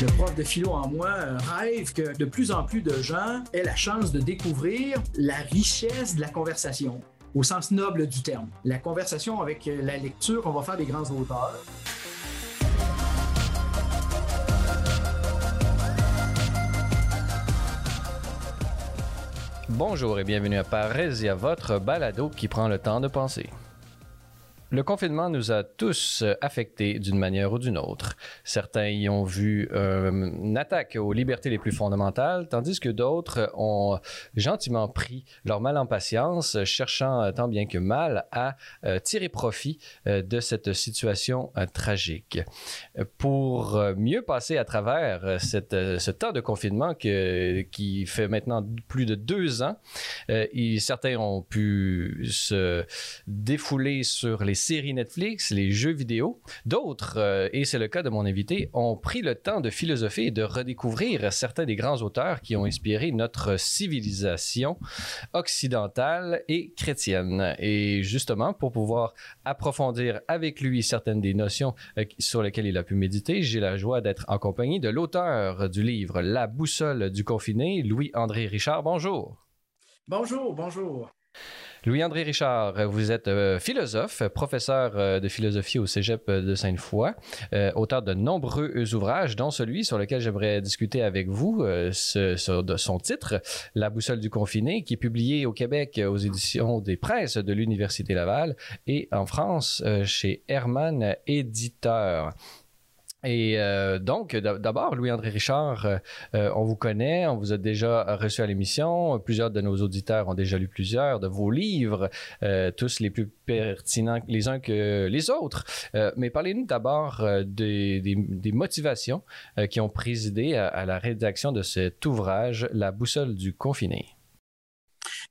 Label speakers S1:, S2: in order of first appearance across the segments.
S1: Le prof de philo en moi euh, rêve que de plus en plus de gens aient la chance de découvrir la richesse de la conversation, au sens noble du terme. La conversation avec euh, la lecture, on va faire des grands auteurs.
S2: Bonjour et bienvenue à Parésia, votre balado qui prend le temps de penser. Le confinement nous a tous euh, affectés d'une manière ou d'une autre. Certains y ont vu euh, une attaque aux libertés les plus fondamentales, tandis que d'autres ont gentiment pris leur mal en patience, cherchant euh, tant bien que mal à tirer profit de cette situation tragique. Pour mieux passer à travers cette, ce temps de confinement qui fait maintenant plus de deux ans, certains ont pu se défouler sur les séries Netflix, les jeux vidéo. D'autres, euh, et c'est le cas de mon invité, ont pris le temps de philosopher et de redécouvrir certains des grands auteurs qui ont inspiré notre civilisation occidentale et chrétienne. Et justement, pour pouvoir approfondir avec lui certaines des notions euh, sur lesquelles il a pu méditer, j'ai la joie d'être en compagnie de l'auteur du livre La boussole du confiné, Louis-André Richard. Bonjour.
S1: Bonjour, bonjour.
S2: Louis-André Richard, vous êtes euh, philosophe, professeur euh, de philosophie au Cégep de Sainte-Foy, euh, auteur de nombreux ouvrages, dont celui sur lequel j'aimerais discuter avec vous, de son titre, La boussole du confiné, qui est publié au Québec aux éditions des presses de l'Université Laval et en France chez Hermann Éditeur. Et euh, donc, d'abord, Louis-André Richard, euh, euh, on vous connaît, on vous a déjà reçu à l'émission. Plusieurs de nos auditeurs ont déjà lu plusieurs de vos livres, tous les plus pertinents les uns que les autres. mais parlez-nous d'abord des, motivations qui ont présidé à, la rédaction de cet ouvrage, La boussole du confiné.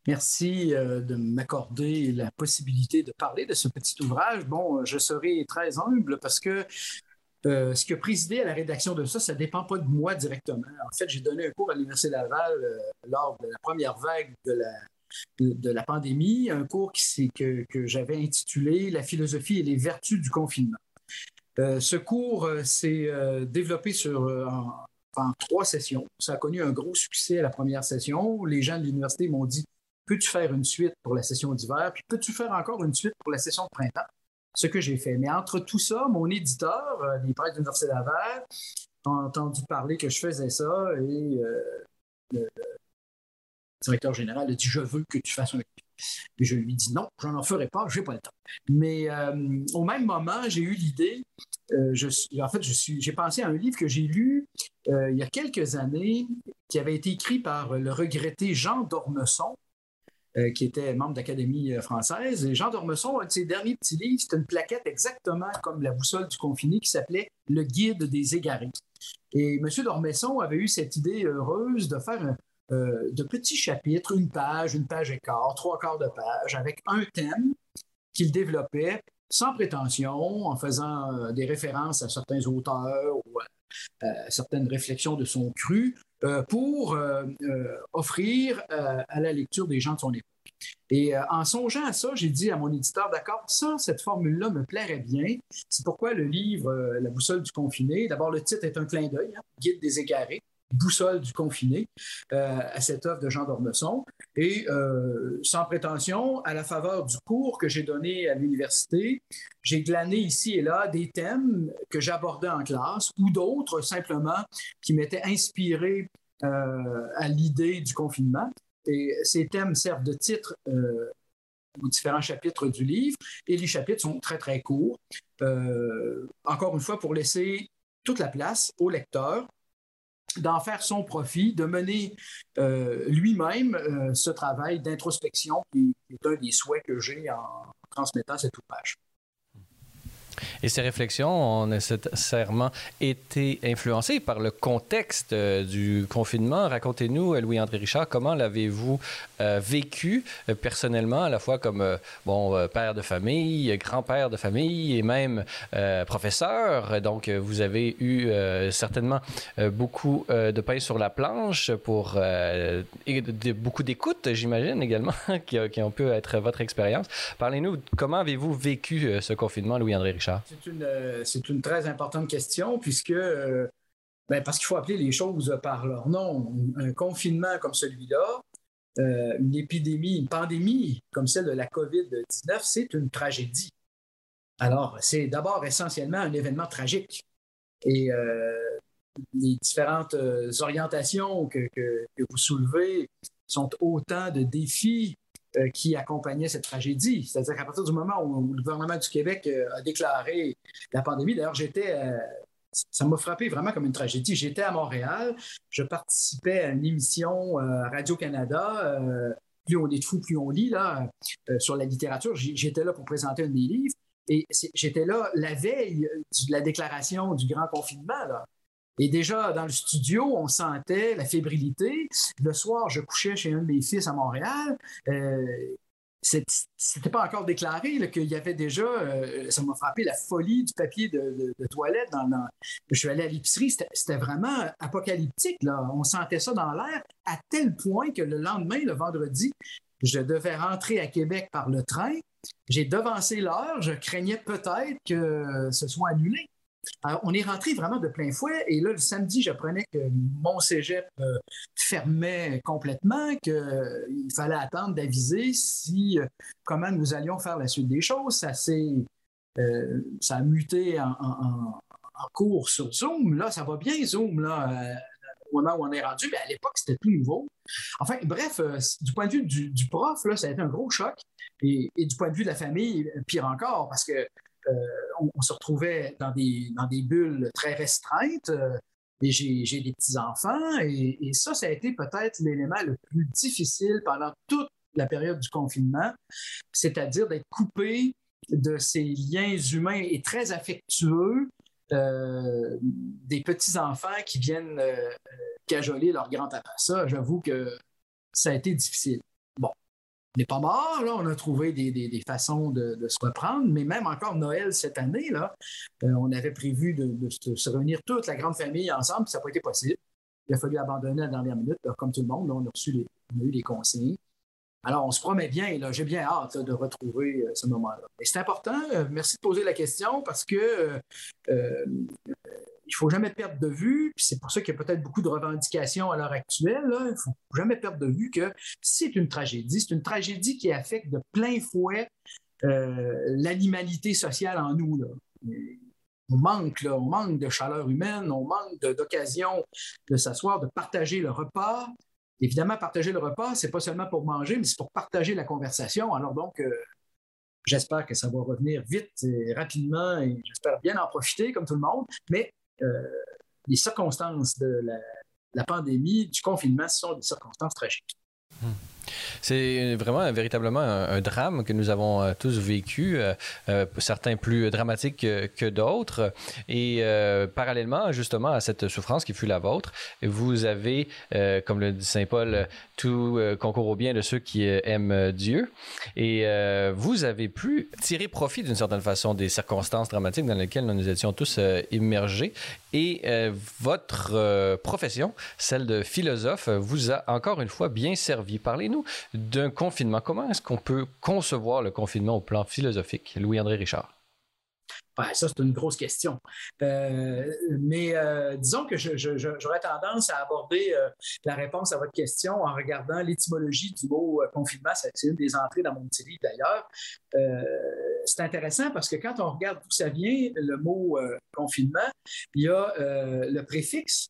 S1: Merci de m'accorder la possibilité de parler de ce petit ouvrage. Bon, je serai très humble parce que euh, ce qui a présidé à la rédaction de ça, ça ne dépend pas de moi directement. En fait, j'ai donné un cours à l'Université Laval euh, lors de la première vague de la, pandémie, un cours que, que j'avais intitulé La philosophie et les vertus du confinement. Euh, ce cours s'est développé sur, en, trois sessions. Ça a connu un gros succès à la première session. Les gens de l'université m'ont dit Peux-tu faire une suite pour la session d'hiver Puis peux-tu faire encore une suite pour la session de printemps ce que j'ai fait. Mais entre tout ça, mon éditeur, euh, les presses de l'Université Laval, a entendu parler que je faisais ça et euh, le, directeur général a dit Je veux que tu fasses un livre. Et je lui dit non, je n'en ferai pas, je n'ai pas le temps. Mais euh, au même moment, j'ai eu l'idée, en fait, j'ai pensé à un livre que j'ai lu il y a quelques années, qui avait été écrit par le regretté Jean Dormesson, euh, qui était membre d'Académie euh, française. Et Jean Dormesson, un de ses derniers petits livres, c'était une plaquette exactement comme la boussole du confiné qui s'appelait Le guide des égarés. Et M. Dormesson avait eu cette idée heureuse de faire euh, de petits chapitres, une page, une page et quart, trois quarts de page, avec un thème qu'il développait sans prétention, en faisant des références à certains auteurs ou à certaines réflexions de son cru, pour euh, euh, offrir à la lecture des gens de son époque. Et en songeant à ça, j'ai dit à mon éditeur, d'accord, ça, cette formule-là me plairait bien. C'est pourquoi le livre La boussole du confiné, d'abord le titre est un clin d'œil, hein, Guide des égarés boussole du confiné euh, à cette œuvre de Jean d'Ormesson. Et euh, sans prétention, à la faveur du cours que j'ai donné à l'université, j'ai glané ici et là des thèmes que j'abordais en classe ou d'autres simplement qui m'étaient inspirés euh, à l'idée du confinement. Et ces thèmes servent de titre aux différents chapitres du livre et les chapitres sont très très courts. encore une fois, pour laisser toute la place au lecteur d'en faire son profit, de mener euh, lui-même euh, ce travail d'introspection qui est un des souhaits que j'ai en transmettant cet ouvrage.
S2: Et ces réflexions ont nécessairement été influencées par le contexte euh, du confinement. Racontez-nous, Louis-André Richard, comment l'avez-vous euh, vécu euh, personnellement, à la fois comme bon père de famille, grand-père de famille et même professeur. Donc, vous avez eu certainement beaucoup de pain sur la planche pour et beaucoup d'écoute, j'imagine également, qui ont pu être votre expérience. Parlez-nous, comment avez-vous vécu ce confinement, Louis-André Richard?
S1: C'est une, euh, une très importante question puisque euh, Ben, parce qu'il faut appeler les choses par leur nom. Un confinement comme celui-là, euh, une épidémie, une pandémie comme celle de la COVID-19, c'est une tragédie. Alors, c'est d'abord essentiellement un événement tragique. Et euh, les différentes orientations que, vous soulevez sont autant de défis qui accompagnaient cette tragédie. C'est-à-dire qu'à partir du moment où le gouvernement du Québec a déclaré la pandémie, d'ailleurs, j'étais ça m'a frappé vraiment comme une tragédie. J'étais à Montréal, je participais à une émission euh, Radio-Canada, euh, plus on est de fou, plus on lit, là, euh, sur la littérature. J'étais là pour présenter un de mes livres et j'étais là la veille de la déclaration du grand confinement. Là. Et déjà, dans le studio, on sentait la fébrilité. Le soir, je couchais chez un de mes fils à Montréal c'était pas encore déclaré qu'il y avait déjà, euh, ça m'a frappé, la folie du papier de, toilette. Je suis allé à l'épicerie, c'était vraiment apocalyptique. On sentait ça dans l'air à tel point que le lendemain, le vendredi, je devais rentrer à Québec par le train. J'ai devancé l'heure, je craignais peut-être que ce soit annulé. On est rentré vraiment de plein fouet. Et là, le samedi, j'apprenais que mon cégep euh, fermait complètement, qu'il fallait attendre d'aviser si, euh, comment nous allions faire la suite des choses. Ça euh, ça a muté en, cours sur Zoom. Là, ça va bien, Zoom, là, au moment où on est rendu, mais à l'époque, c'était tout nouveau. Enfin, bref, du point de vue du, prof, ça a été un gros choc. Et, du point de vue de la famille, pire encore, parce que euh, on, se retrouvait dans des, bulles très restreintes. Euh, et j'ai des petits-enfants. Et, ça, ça a été peut-être l'élément le plus difficile pendant toute la période du confinement, c'est-à-dire d'être coupé de ces liens humains et très affectueux euh, des petits-enfants qui viennent cajoler leur grand-papa. Ça, j'avoue que ça a été difficile n'est pas mort, là. On a trouvé des, façons de, se reprendre, mais même encore Noël cette année, là, euh, on avait prévu de, se réunir toute la grande famille ensemble, puis ça n'a pas été possible. Il a fallu abandonner à la dernière minute, comme tout le monde. on, a reçu les, on a eu les conseils. Alors, on se promet bien, là, j'ai bien hâte de retrouver euh, ce moment-là. Et c'est important, euh, merci de poser la question, parce que il faut jamais perdre de vue, puis c'est pour ça qu'il y a peut-être beaucoup de revendications à l'heure actuelle, il ne faut jamais perdre de vue que c'est une tragédie. C'est une tragédie qui affecte de plein fouet euh, l'animalité sociale en nous. On manque, on manque de chaleur humaine, on manque d'occasion de s'asseoir, de partager le repas. Évidemment, partager le repas, c'est pas seulement pour manger, mais c'est pour partager la conversation. Alors donc, euh, j'espère que ça va revenir vite et rapidement et j'espère bien en profiter comme tout le monde. Mais les circonstances de la, pandémie, du confinement, ce sont des circonstances tragiques.
S2: C'est vraiment véritablement un, drame que nous avons euh, tous vécu, euh, certains plus dramatiques que, d'autres. Et parallèlement, justement, à cette souffrance qui fut la vôtre, vous avez, comme le dit Saint Paul, tout concourt au bien de ceux qui aiment Dieu. Et vous avez pu tirer profit d'une certaine façon des circonstances dramatiques dans lesquelles nous étions tous immergés et euh, votre euh, profession, celle de philosophe, vous a encore une fois bien servi. Parlez-nous d'un confinement. Comment est-ce qu'on peut concevoir le confinement au plan philosophique, Louis-André Richard?
S1: ça, c'est une grosse question. Euh, mais disons que j'aurais tendance à aborder la réponse à votre question en regardant l'étymologie du mot confinement. C'est une des entrées dans mon petit livre d'ailleurs c'est intéressant parce que quand on regarde d'où ça vient, le mot euh, confinement, il y a euh, le préfixe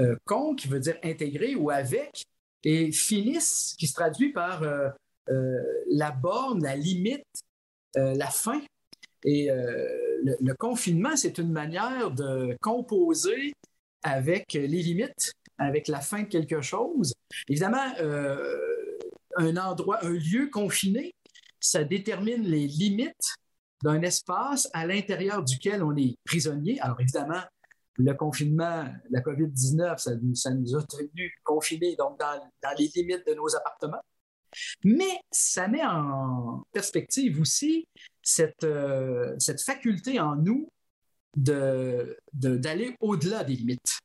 S1: euh, con qui veut dire intégré ou avec, et finis qui se traduit par la borne, la limite, la fin. Et le, confinement, c'est une manière de composer avec les limites, avec la fin de quelque chose. Évidemment, un endroit, un lieu confiné, ça détermine les limites d'un espace à l'intérieur duquel on est prisonnier. Alors évidemment, le confinement, la COVID-19, ça, ça, nous a tenus confinés donc dans, les limites de nos appartements. Mais ça met en perspective aussi cette, euh, faculté en nous d'aller de, au-delà des limites.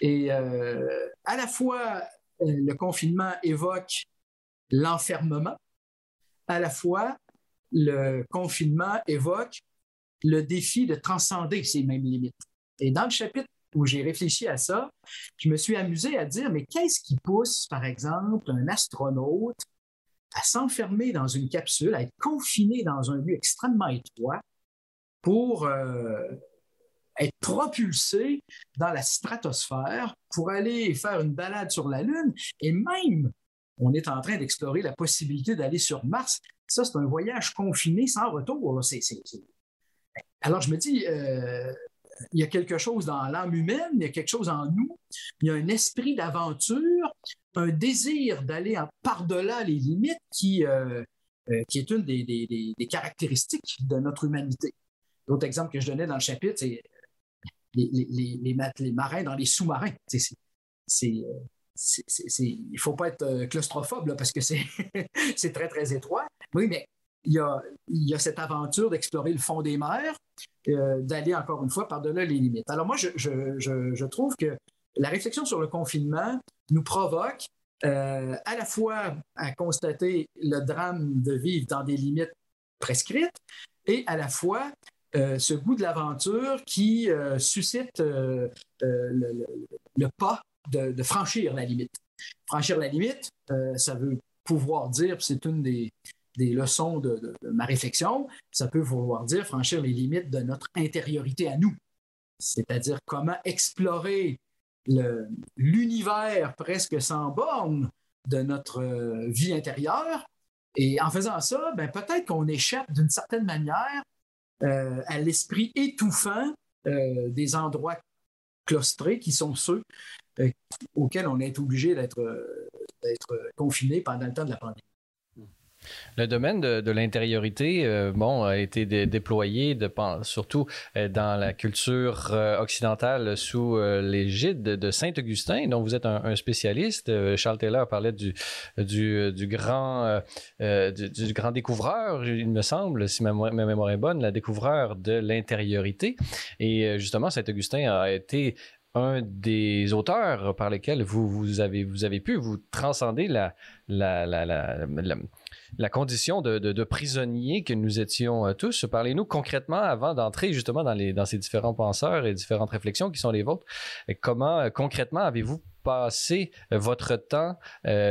S1: Et euh, à la fois, le confinement évoque l'enfermement, à la fois, le confinement évoque le défi de transcender ces mêmes limites. Et dans le chapitre où j'ai réfléchi à ça, je me suis amusé à dire, mais qu'est-ce qui pousse, par exemple, un astronaute à s'enfermer dans une capsule, à être confiné dans un lieu extrêmement étroit pour euh, être propulsé dans la stratosphère pour aller faire une balade sur la Lune et même on est en train d'explorer la possibilité d'aller sur Mars. Ça, c'est un voyage confiné sans retour. Alors, je me dis, euh, il y a quelque chose dans l'âme humaine, il y a quelque chose en nous, il y a un esprit d'aventure, un désir d'aller par-delà les limites qui, euh, euh, est une des, caractéristiques de notre humanité. L'autre exemple que je donnais dans le chapitre, c'est les, les, marins dans les sous-marins. C'est, il ne faut pas être euh, claustrophobe parce que c'est très, très étroit. Oui, mais il y a, il y a cette aventure d'explorer le fond des mers, d'aller encore une fois par-delà les limites. Alors moi, je, je, je, trouve que la réflexion sur le confinement nous provoque euh, à la fois à constater le drame de vivre dans des limites prescrites et à la fois euh, ce goût de l'aventure qui euh, suscite le, pas de, franchir la limite. Franchir la limite, ça veut pouvoir dire, c'est une des, des leçons de, ma réflexion, ça peut vouloir dire franchir les limites de notre intériorité à nous, c'est-à-dire comment explorer l'univers presque sans bornes de notre euh, vie intérieure. Et en faisant ça, ben, peut-être qu'on échappe d'une certaine manière euh, à l'esprit étouffant euh, des endroits claustrés qui sont ceux auxquels on est obligé d'être confiné pendant le temps de la pandémie.
S2: Le domaine de, l'intériorité, euh, bon, a été déployé surtout euh, dans la culture euh, occidentale sous l'égide de Saint-Augustin, dont vous êtes un, spécialiste. Charles Taylor parlait du, grand, découvreur, il me semble, si ma, mémoire est bonne, la découvreur de l'intériorité. Et justement, Saint-Augustin a été un des auteurs par lesquels vous, avez, pu vous transcender la, condition de, prisonnier que nous étions euh, tous. Parlez-nous concrètement, avant d'entrer justement dans, ces différents penseurs et différentes réflexions qui sont les vôtres, comment euh, concrètement avez-vous passé euh, votre temps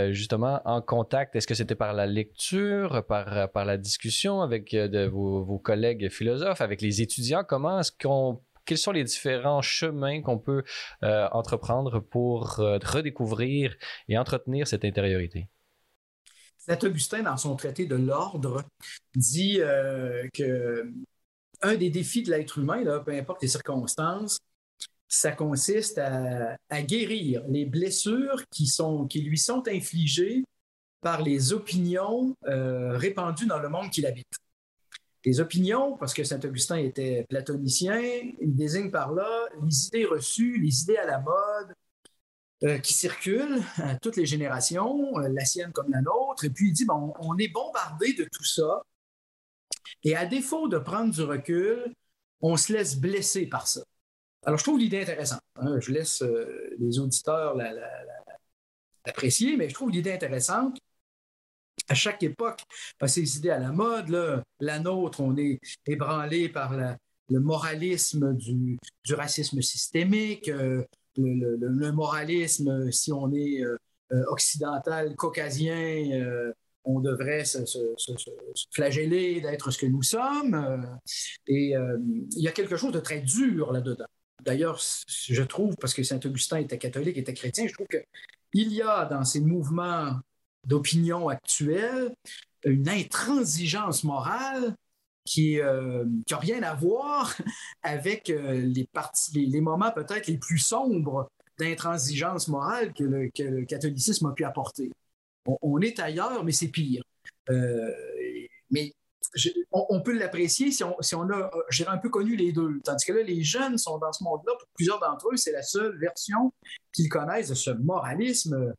S2: justement en contact? Est-ce que c'était par la lecture, par, la discussion avec de vos, collègues philosophes, avec les étudiants? Comment est-ce qu'on quels sont les différents chemins qu'on peut entreprendre pour redécouvrir et entretenir cette intériorité?
S1: Saint Augustin, dans son traité de l'ordre, dit euh, que un des défis de l'être humain, peu importe les circonstances, ça consiste à, guérir les blessures qui, sont, qui lui sont infligées par les opinions euh, répandues dans le monde qu'il habite. Les opinions, parce que Saint Augustin était platonicien, il désigne par là les idées reçues, les idées à la mode, euh, qui circulent à toutes les générations, euh, la sienne comme la nôtre. Et puis il dit, bon, on est bombardé de tout ça. Et à défaut de prendre du recul, on se laisse blesser par ça. Alors, je trouve l'idée intéressante. Hein. Je laisse euh, les auditeurs l'apprécier, mais je trouve l'idée intéressante. À chaque époque, ces idées à la mode, la nôtre, on est ébranlé par le moralisme du, racisme systémique, le, moralisme, si on est euh, euh, occidental, caucasien, euh, on devrait se, flageller d'être ce que nous sommes. et il y a quelque chose de très dur là-dedans. D'ailleurs, je trouve, parce que Saint-Augustin était catholique, était chrétien, je trouve qu'il y a dans ces mouvements d'opinion actuels une intransigeance morale qui n'a euh, rien à voir avec euh, les, les, moments peut-être les plus sombres d'intransigeance morale que le, catholicisme a pu apporter. On, est ailleurs, mais c'est pire. Euh, mais on, peut l'apprécier si on, si on a, j'ai un peu connu les deux. Tandis que là, les jeunes sont dans ce monde-là. Pour plusieurs d'entre eux, c'est la seule version qu'ils connaissent de ce moralisme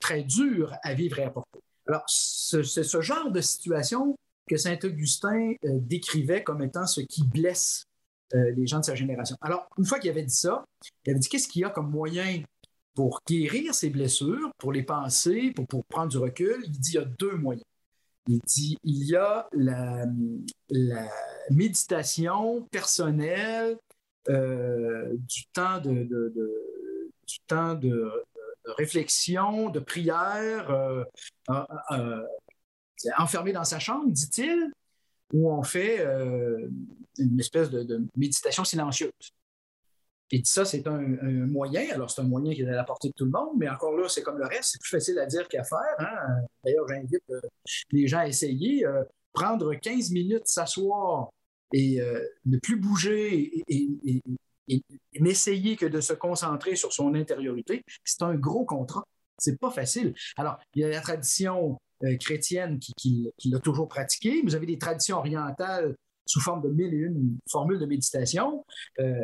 S1: très dur à vivre et à porter. Alors, c'est ce genre de situation que Saint-Augustin euh, décrivait comme étant ce qui blesse euh, les gens de sa génération. Alors, une fois qu'il avait dit ça, il avait dit qu'est-ce qu'il y a comme moyen pour guérir ces blessures, pour les penser, pour, prendre du recul? Il dit il y a deux moyens. Il dit il y a la, méditation personnelle, euh, du temps de, du temps de, réflexion, de prière, enfermé dans sa chambre, dit-il, où on fait une espèce de méditation silencieuse. Et ça, c'est un, moyen. Alors, c'est un moyen qui est à la portée de tout le monde, mais encore là, c'est comme le reste, c'est plus facile à dire qu'à faire. Hein. D'ailleurs, j'invite euh, les gens à essayer. Euh, prendre 15 minutes, s'asseoir et euh, ne plus bouger et, n'essayer que de se concentrer sur son intériorité, c'est un gros contrat. C'est pas facile. Alors, il y a la tradition chrétienne qui, qui l'a toujours pratiqué. Vous avez des traditions orientales sous forme de mille et une formules de méditation. Euh,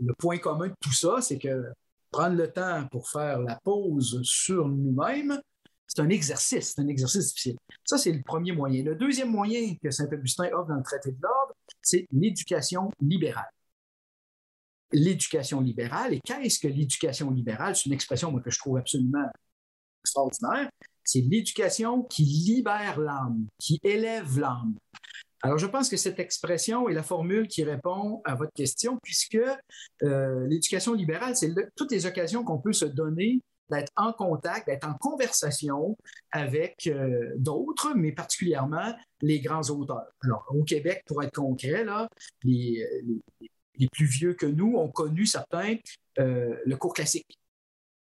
S1: le point commun de tout ça, c'est que prendre le temps pour faire la pause sur nous-mêmes, c'est un exercice, c'est un exercice difficile. Ça, c'est le premier moyen. Le deuxième moyen que Saint-Augustin offre dans le traité de l'ordre, c'est l'éducation libérale. L'éducation libérale, et qu'est-ce que l'éducation libérale? C'est une expression que je trouve absolument extraordinaire. C'est l'éducation qui libère l'âme, qui élève l'âme. Alors, je pense que cette expression est la formule qui répond à votre question, puisque euh, l'éducation libérale, c'est toutes les occasions qu'on peut se donner d'être en contact, d'être en conversation avec euh, d'autres, mais particulièrement les grands auteurs. Alors, au Québec, pour être concret, là, les, les, plus vieux que nous ont connu certains euh, le cours classique.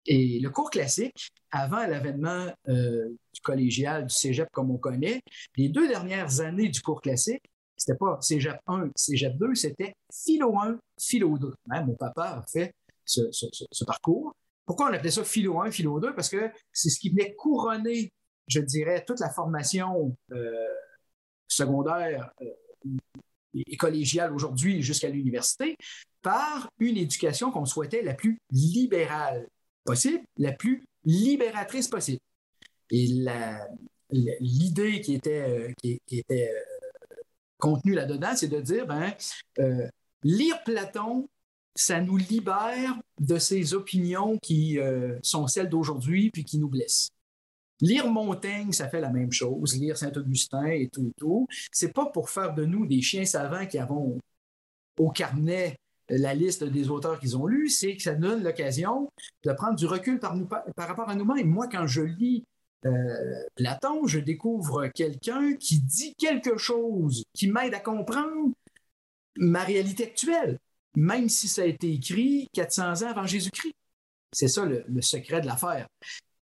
S1: Et le cours classique, avant l'avènement euh, du collégial, du cégep comme on connaît, les deux dernières années du cours classique, c'était pas cégep 1, cégep 2, c'était philo 1, philo 2. Hein, mon papa a fait ce, parcours. Pourquoi on appelait ça philo 1, philo 2? Parce que c'est ce qui venait couronner, je dirais, toute la formation euh, secondaire et collégiale aujourd'hui jusqu'à l'université par une éducation qu'on souhaitait la plus libérale possible, la plus libératrice possible. Et l'idée qui était, euh, qui, était euh, contenue là-dedans, c'est de dire, ben, euh, lire Platon, ça nous libère de ces opinions qui sont celles d'aujourd'hui puis qui nous blessent. Lire Montaigne, ça fait la même chose. Lire Saint-Augustin et tout et tout. C'est pas pour faire de nous des chiens savants qui avons au carnet la liste des auteurs qu'ils ont lus, c'est que ça donne l'occasion de prendre du recul par, rapport à nous-mêmes. Moi, quand je lis euh, Platon, je découvre quelqu'un qui dit quelque chose qui m'aide à comprendre ma réalité actuelle, même si ça a été écrit 400 ans avant Jésus-Christ. C'est ça le, le secret de l'affaire.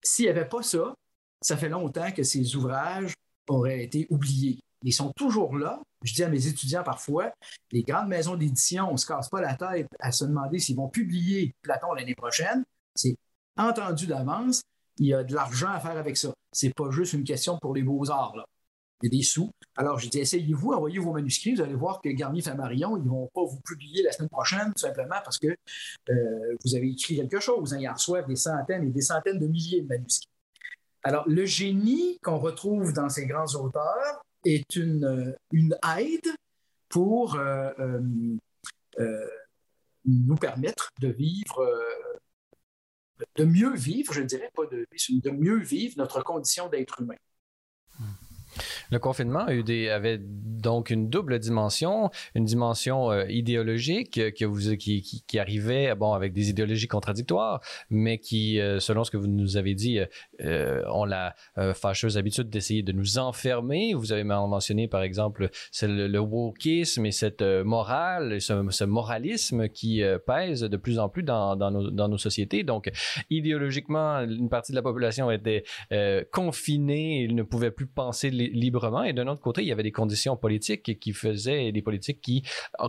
S1: S'il n'y avait pas ça, ça fait longtemps que ces ouvrages auraient été oubliés. Ils sont toujours là, je dis à mes étudiants parfois, les grandes maisons d'édition, on ne se casse pas la tête à se demander s'ils vont publier Platon l'année prochaine. C'est entendu d'avance. Il y a de l'argent à faire avec ça. C'est pas juste une question pour les beaux-arts. Il y a des sous. Alors, je dis, essayez-vous, envoyez vos manuscrits. Vous allez voir que Garnier Flammarion, ils ne vont pas vous publier la semaine prochaine, tout simplement parce que euh, vous avez écrit quelque chose. Hein. Ils en reçoivent des centaines et des centaines de milliers de manuscrits. Alors, le génie qu'on retrouve dans ces grands auteurs, est une, une aide pour euh, euh, euh, nous permettre de vivre, de mieux vivre, je dirais pas de, de mieux vivre notre condition d'être humain.
S2: Le confinement avait donc une double dimension, une dimension euh, idéologique que vous, qui, arrivait bon, avec des idéologies contradictoires, mais qui, euh, selon ce que vous nous avez dit, euh, ont la fâcheuse habitude d'essayer de nous enfermer. Vous avez mentionné, par exemple, le, le wokisme et cette morale, ce, moralisme qui pèse de plus en plus dans, nos, dans, nos, sociétés. Donc, idéologiquement, une partie de la population était confinée, il ne pouvait plus penser librement. Et d'un autre côté, il y avait des conditions politiques qui faisaient des politiques qui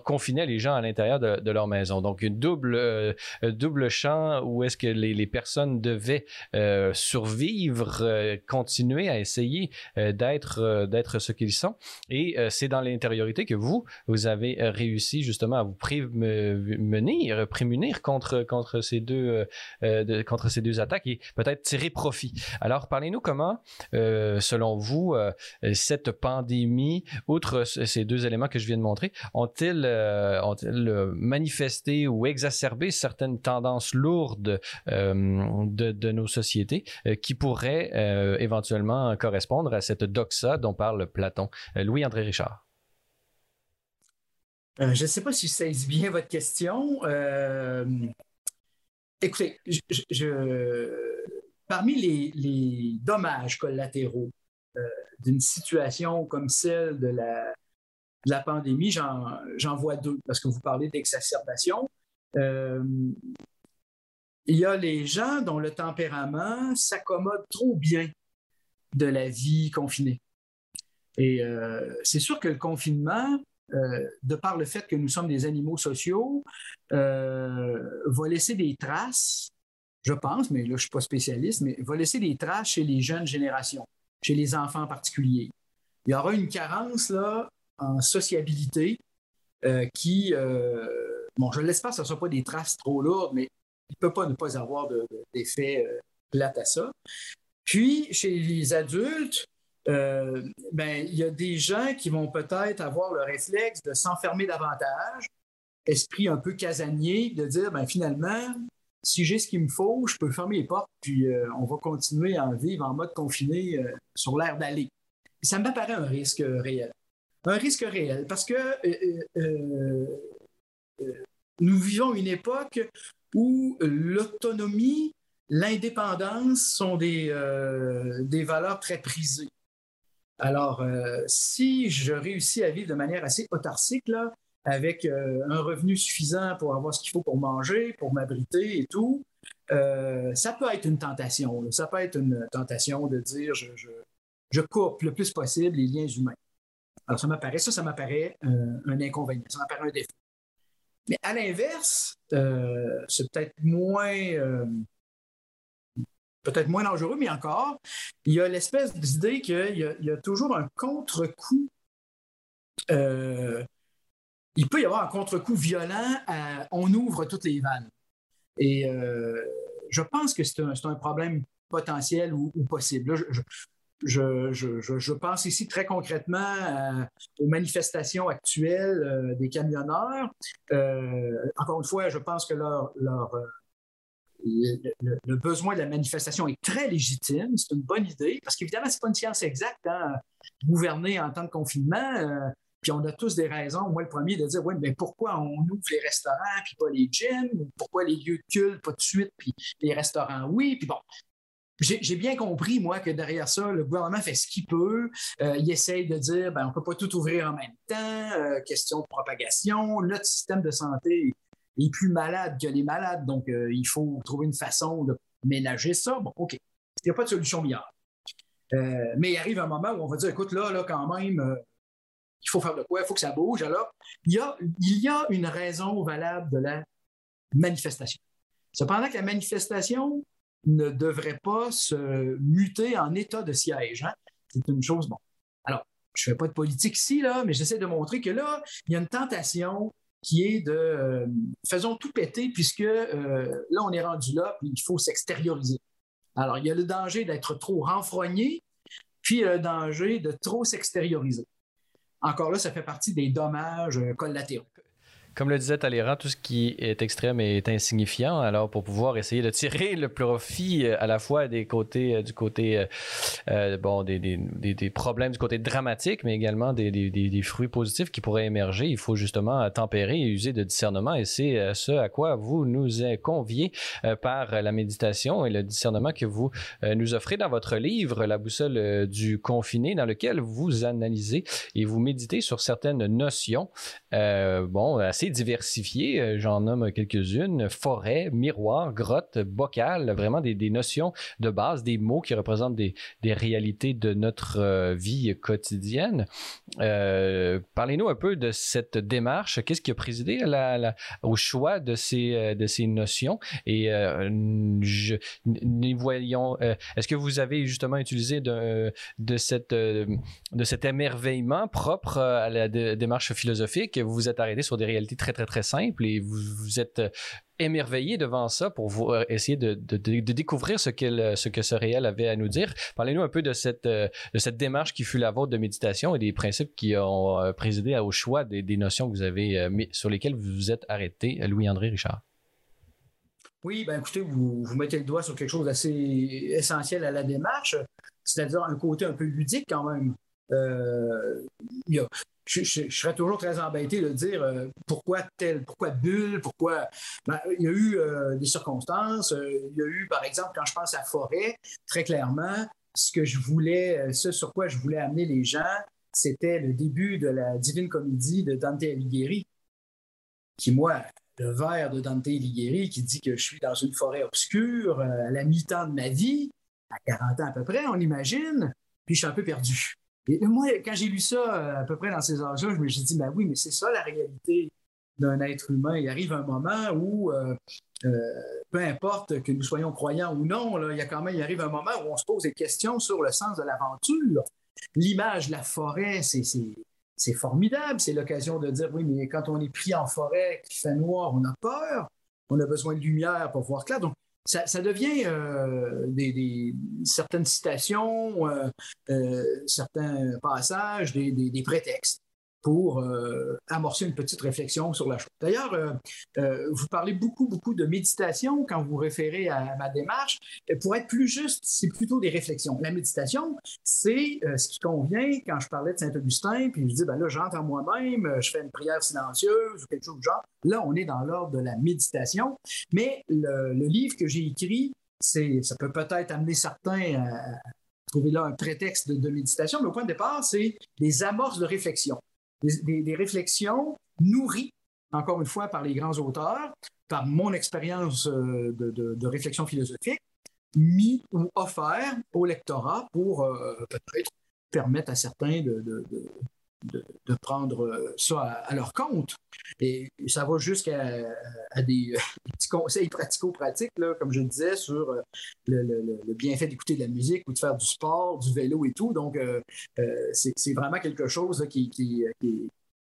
S2: confinaient les gens à l'intérieur de, leur maison. Donc, une double, euh, double champ où est-ce que les, personnes devaient euh, survivre, euh, continuer à essayer d'être, d'être ce qu'ils sont. Et c'est dans l'intériorité que vous, vous avez réussi justement à vous prémunir, contre, contre, ces deux, de, contre ces deux attaques et peut-être tirer profit. Alors, parlez-nous comment, selon vous, cette pandémie, outre ces deux éléments que je viens de montrer, ont-ils euh, euh, manifesté ou exacerbé certaines tendances lourdes euh, de, nos sociétés qui pourraient éventuellement correspondre à cette doxa dont parle Platon? Louis-André Richard.
S1: Je ne sais pas si je saisis bien votre question. Écoutez, parmi les, dommages collatéraux d'une situation comme celle de la, pandémie, j'en vois deux, parce que vous parlez d'exacerbation. il y a les gens dont le tempérament s'accommode trop bien de la vie confinée. Et c'est sûr que le confinement, euh, de par le fait que nous sommes des animaux sociaux, euh, va laisser des traces, je pense, mais là, je ne suis pas spécialiste, mais va laisser des traces chez les jeunes générations, chez les enfants en particulier. Il y aura une carence là, en sociabilité euh, qui, bon, je que ce ne soit pas des traces trop lourdes, mais il ne peut pas ne pas avoir d'effet plate à ça. Puis, chez les adultes, euh, ben, il y a des gens qui vont peut-être avoir le réflexe de s'enfermer davantage, esprit un peu casanier, de dire ben, finalement, si j'ai ce qu'il me faut, je peux fermer les portes, puis euh, on va continuer à vivre en mode confiné euh, sur l'air d'aller. Ça me paraît un risque réel. Un risque réel, parce que nous vivons une époque où l'autonomie, l'indépendance sont des, des valeurs très prisées. Alors, euh, si je réussis à vivre de manière assez autarcique, là, avec euh, un revenu suffisant pour avoir ce qu'il faut pour manger, pour m'abriter et tout, euh, ça peut être une tentation. Ça peut être une tentation de dire je, coupe le plus possible les liens humains. Alors, ça m'apparaît, ça, ça m'apparaît un inconvénient, ça m'apparaît un défaut. Mais à l'inverse, c'est peut-être moins peut-être moins dangereux, mais encore, il y a l'espèce d'idée qu'il y, a toujours un contre-coup. Euh, il peut y avoir un contre-coup violent à on ouvre toutes les vannes. Et euh, je pense que c'est un, problème potentiel ou, possible. Je, pense ici très concrètement aux manifestations actuelles euh, des camionneurs. encore une fois, je pense que le, besoin de la manifestation est très légitime, c'est une bonne idée, parce qu'évidemment, ce n'est pas une science exacte, hein, gouverner en temps de confinement. Puis on a tous des raisons, moi le premier, de dire, oui, mais pourquoi on ouvre les restaurants, puis pas les gyms, pourquoi les lieux de culte, pas de suite, puis les restaurants, oui, puis bon. J'ai bien compris, moi, que derrière ça, le gouvernement fait ce qu'il peut. Euh, il essaye de dire, ben, on ne peut pas tout ouvrir en même temps, euh, question de propagation. Notre système de santé est plus malade que les malades, donc euh, il faut trouver une façon de ménager ça. Bon, OK. Il n'y a pas de solution. Euh, mais il arrive un moment où on va dire, écoute, là, là quand même, il faut faire de quoi, il faut que ça bouge. Alors, il y, a, il y a une raison valable de la manifestation. Cependant que la manifestation ne devrait pas se muter en état de siège. Hein. C'est une chose, bon. Alors, je ne fais pas de politique ici, là, mais j'essaie de montrer que là, il y a une tentation qui est de euh, faisons tout péter puisque euh, là, on est rendu là, puis il faut s'extérioriser. Alors, il y a le danger d'être trop renfrogné, puis il y a le danger de trop s'extérioriser. Encore là, ça fait partie des dommages euh, collatéraux.
S2: Comme le disait Talleyrand, tout ce qui est extrême est insignifiant. Alors, pour pouvoir essayer de tirer le profit euh, à la fois des côtés, euh, du côté, euh, bon, des, des, des, problèmes du côté dramatique, mais également des, fruits positifs qui pourraient émerger, il faut justement tempérer et user de discernement. Et c'est ce à quoi vous nous conviez par la méditation et le discernement que vous nous offrez dans votre livre, La boussole du confiné, dans lequel vous analysez et vous méditez sur certaines notions, bon, diversifié. Euh, j'en nomme quelques-unes. Forêt, miroir, grotte, bocal, vraiment des, notions de base, des mots qui représentent des, réalités de notre euh, vie quotidienne. Euh, parlez-nous un peu de cette démarche. Qu'est-ce qui a présidé au choix de ces, de ces notions? Et je, voyons, est-ce que vous avez justement utilisé de, cette, de cet émerveillement propre à la démarche philosophique? Vous vous êtes arrêté sur des réalités très, très, très simple et vous, vous êtes euh, émerveillé devant ça pour euh, essayer de, découvrir ce, ce que ce réel avait à nous dire. Parlez-nous un peu de cette, euh, de cette démarche qui fut la vôtre de méditation et des principes qui ont présidé au choix des, des notions que vous avez sur lesquelles vous vous êtes arrêté, Louis-André Richard.
S1: Oui, ben écoutez, vous, vous mettez le doigt sur quelque chose d'assez essentiel à la démarche, c'est-à-dire un côté un peu ludique quand même. Je, serais toujours très embêté de dire pourquoi tel, pourquoi bulle, pourquoi. Ben, il y a eu des circonstances. il y a eu, par exemple, quand je pense à Forêt, très clairement, ce que je voulais, ce sur quoi je voulais amener les gens, c'était le début de la Divine Comédie de Dante Alighieri, qui, moi, le vers de Dante Alighieri, qui dit que je suis dans une forêt obscure euh, à la mi-temps de ma vie, à 40 ans à peu près, on imagine, puis je suis un peu perdu. Et moi, quand j'ai lu ça euh, à peu près dans ces âges-là, je me suis dit, ben oui, mais c'est ça la réalité d'un être humain. Il arrive un moment où, euh, peu importe que nous soyons croyants ou non, il y a quand même, il arrive un moment où on se pose des questions sur le sens de l'aventure l'image la forêt, c'est formidable. C'est l'occasion de dire, oui, mais quand on est pris en forêt, qui fait noir, on a peur. On a besoin de lumière pour voir clair. Donc, ça, devient euh, des, certaines citations, euh, euh, certains passages, des prétextes pour euh, amorcer une petite réflexion sur la chose. D'ailleurs, euh, euh, vous parlez beaucoup, beaucoup de méditation quand vous référez à, ma démarche. Pour être plus juste, c'est plutôt des réflexions. La méditation, c'est ce qui convient quand je parlais de Saint-Augustin, puis je dis, ben là, j'entre en moi-même, je fais une prière silencieuse ou quelque chose du genre. Là, on est dans l'ordre de la méditation. Mais le, livre que j'ai écrit, c'est, ça peut peut-être amener certains à trouver là un prétexte de, de méditation, mais au point de départ, c'est des amorces de réflexion des, réflexions nourries, encore une fois, par les grands auteurs, par mon expérience euh, de, réflexion philosophique, mis ou offert au lectorat pour euh, peut-être permettre à certains de, de, prendre ça à, leur compte. Et ça va jusqu'à à des, petits conseils pratico-pratiques, comme je disais, sur euh, le, bienfait d'écouter de la musique ou de faire du sport, du vélo et tout. Donc, euh, euh, c'est vraiment quelque chose qui, qui,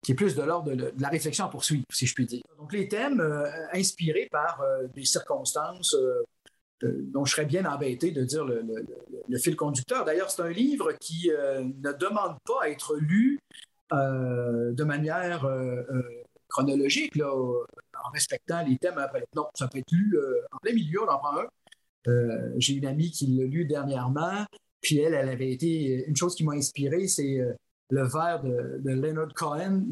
S1: est plus de l'ordre de, la réflexion à poursuivre, si je puis dire. Donc, les thèmes inspirés par des circonstances dont je serais bien embêté de dire le, le fil conducteur. D'ailleurs, c'est un livre qui ne demande pas à être lu euh, de manière euh, euh, chronologique, là, en respectant les thèmes après. Ça peut être lu en plein milieu, on en prend un. J'ai une amie qui l'a lu dernièrement, puis elle, elle avait été. Une chose qui m'a inspiré, c'est le vers de, Leonard Cohen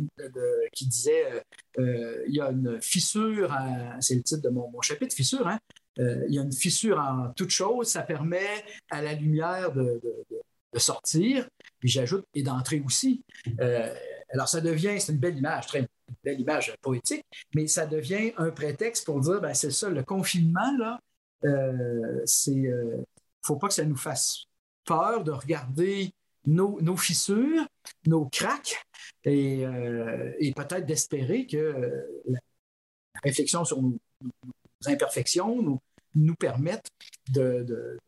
S1: qui disait il y a une fissure, c'est le titre de mon, chapitre, fissure, hein? il y a une fissure en toute chose, ça permet à la lumière de, de sortir, puis j'ajoute, et d'entrer aussi. Euh, alors, ça devient, c'est une belle image, très belle image poétique, mais ça devient un prétexte pour dire, ben, c'est ça, le confinement, là, euh, c'est, euh, faut pas que ça nous fasse peur de regarder nos, fissures, nos cracks, et, peut-être d'espérer que la réflexion sur nos, imperfections nous permette de,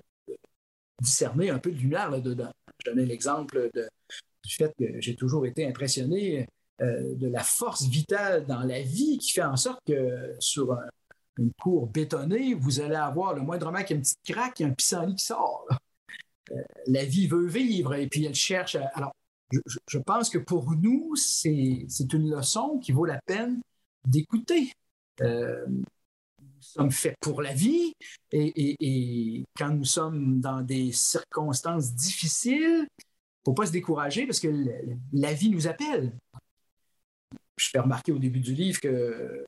S1: discerner un peu de lumière là-dedans. Je donnais l'exemple du fait que j'ai toujours été impressionné euh, de la force vitale dans la vie qui fait en sorte que sur une cour bétonnée, vous allez avoir le moindrement qu'il y a une petite craque, un pissenlit qui sort. Euh, la vie veut vivre et puis elle cherche. Alors, je, pense que pour nous, c'est une leçon qui vaut la peine d'écouter. Euh, sommes faits pour la vie et, quand nous sommes dans des circonstances difficiles, il ne faut pas se décourager parce que la, vie nous appelle. Je fais remarquer au début du livre que euh,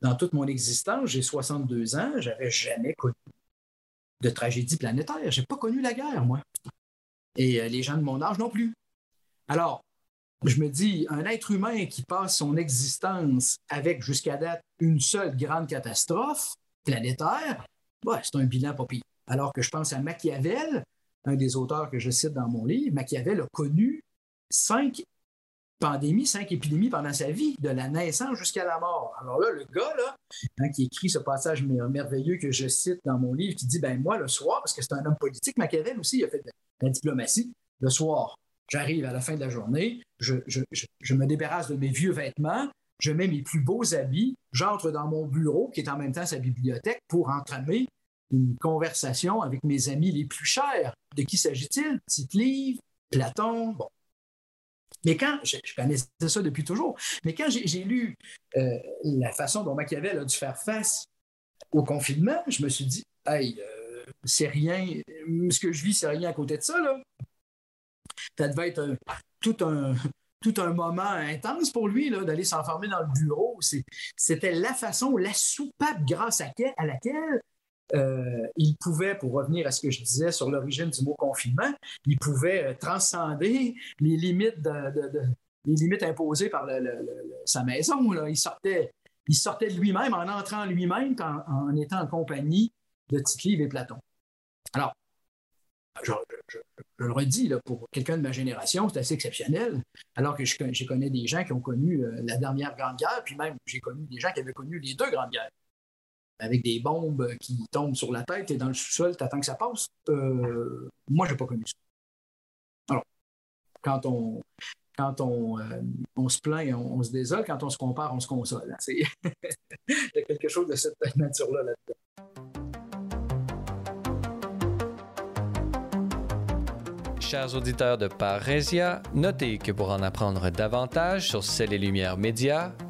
S1: dans toute mon existence, j'ai 62 ans, j'avais jamais connu de tragédie planétaire. J'ai pas connu la guerre, moi. Et euh, les gens de mon âge non plus. Alors, je me dis, un être humain qui passe son existence avec jusqu'à date une seule grande catastrophe planétaire, c'est un bilan pas. Alors que je pense à Machiavel, un des auteurs que je cite dans mon livre, Machiavel a connu cinq pandémies, cinq épidémies pendant sa vie, de la naissance jusqu'à la mort. Alors là, le gars, là, hein, qui écrit ce passage merveilleux que je cite dans mon livre, qui dit, ben moi, le soir, parce que c'est un homme politique, Machiavel aussi, il a fait de la diplomatie, le soir, J'arrive à la fin de la journée, je, me débarrasse de mes vieux vêtements, je mets mes plus beaux habits, j'entre dans mon bureau, qui est en même temps sa bibliothèque, pour entamer une conversation avec mes amis les plus chers. De qui s'agit-il? Tite livre, Platon, bon. Mais quand, je, connaissais ça depuis toujours, mais quand j'ai lu euh, la façon dont Machiavel a dû faire face au confinement, je me suis dit, hey, euh, c'est rien, ce que je vis, c'est rien à côté de ça, là. Ça devait être tout un, tout un moment intense pour lui d'aller s'enfermer dans le bureau. C'était la façon, la soupape grâce à, laquelle euh, il pouvait, pour revenir à ce que je disais sur l'origine du mot confinement, il pouvait euh, transcender les limites, de, les limites imposées par sa maison. Il, sortait, il sortait de lui-même en entrant lui-même en, étant en compagnie de Tite-Live et Platon. Alors, je, le redis, là, pour quelqu'un de ma génération, c'est assez exceptionnel, alors que je, connais des gens qui ont connu euh, la dernière Grande Guerre, puis même j'ai connu des gens qui avaient connu les deux Grandes Guerres, avec des bombes qui tombent sur la tête et dans le sous-sol, tu attends que ça passe. Euh, moi, je n'ai pas connu ça. Alors, quand on, quand on, euh, on se plaint, on, on, se désole. Quand on se compare, on se console. Hein. Il y a quelque chose de cette nature-là là-dedans.
S2: Chers auditeurs de Parésia, notez que pour en apprendre davantage sur Celles et Lumières Médias,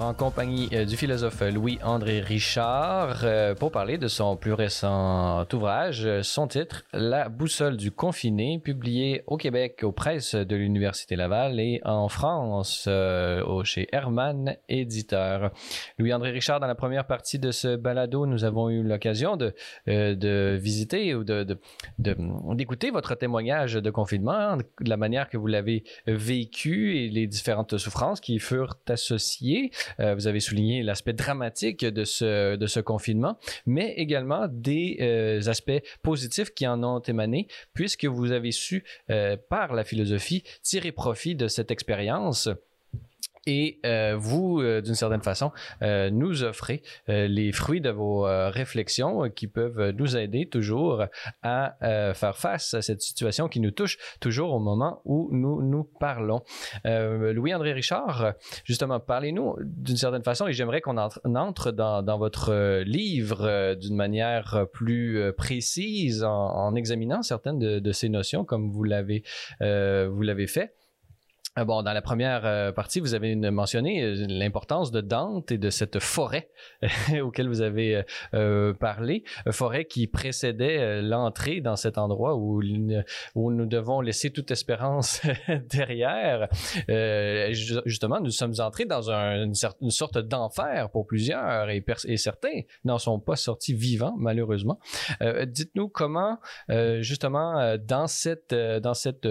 S2: En compagnie euh, du philosophe Louis-André Richard euh, pour parler de son plus récent ouvrage, son titre La boussole du confiné, publié au Québec aux presses de l'Université Laval et en France euh, chez Hermann Éditeur. Louis-André Richard, dans la première partie de ce balado, nous avons eu l'occasion de, visiter ou d'écouter votre témoignage de confinement, de la manière que vous l'avez vécu et les différentes souffrances qui furent associées. Euh, vous avez souligné l'aspect dramatique de ce, confinement, mais également des euh, aspects positifs qui en ont émané, puisque vous avez su, euh, par la philosophie, tirer profit de cette expérience et euh, vous, euh, d'une certaine façon, euh, nous offrez les fruits de vos réflexions qui peuvent nous aider toujours à faire face à cette situation qui nous touche toujours au moment où nous nous parlons. Louis-André Richard, justement, parlez-nous d'une certaine façon et j'aimerais qu'on entre, dans, votre livre d'une manière plus précise en, en examinant certaines de, de, ces notions comme vous l'avez vous l'avez fait. Euh, bon, dans la première euh, partie, vous avez mentionné euh, l'importance de Dante et de cette forêt auquel vous avez parlé, forêt qui précédait l'entrée dans cet endroit où, nous devons laisser toute espérance derrière. justement, nous sommes entrés dans une, sorte d'enfer pour plusieurs et, certains n'en sont pas sortis vivants, malheureusement. Dites-nous comment, justement, dans cette, dans cette,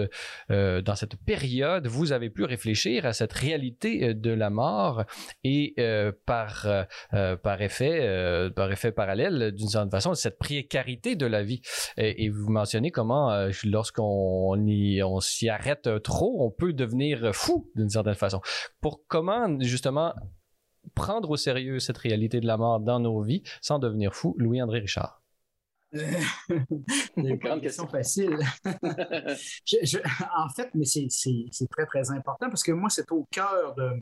S2: période, vous vous avez pu réfléchir à cette réalité euh, de la mort et euh, par, euh, par, effet, par effet parallèle, d'une certaine façon, cette précarité de la vie. Et, vous mentionnez comment, lorsqu'on on s'y arrête trop, on peut devenir fou d'une certaine façon. Pour comment, justement, prendre au sérieux cette réalité de la mort dans nos vies sans devenir fou, Louis-André Richard?
S1: une grande question facile. en fait, mais c'est très, très important parce que moi, c'est au cœur de,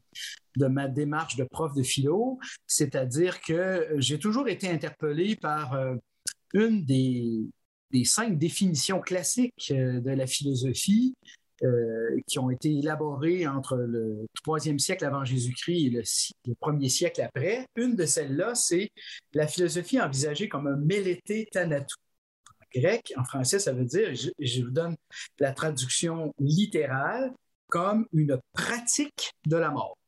S1: de, ma démarche de prof de philo, c'est-à-dire que j'ai toujours été interpellé par euh, une des, des cinq définitions classiques euh, de la philosophie euh, qui ont été élaborées entre le troisième siècle avant Jésus-Christ et le, premier siècle après. Une de celles-là, c'est la philosophie envisagée comme un mélété thanatou. En grec, en français, ça veut dire, je, vous donne la traduction littérale, comme une pratique de la mort.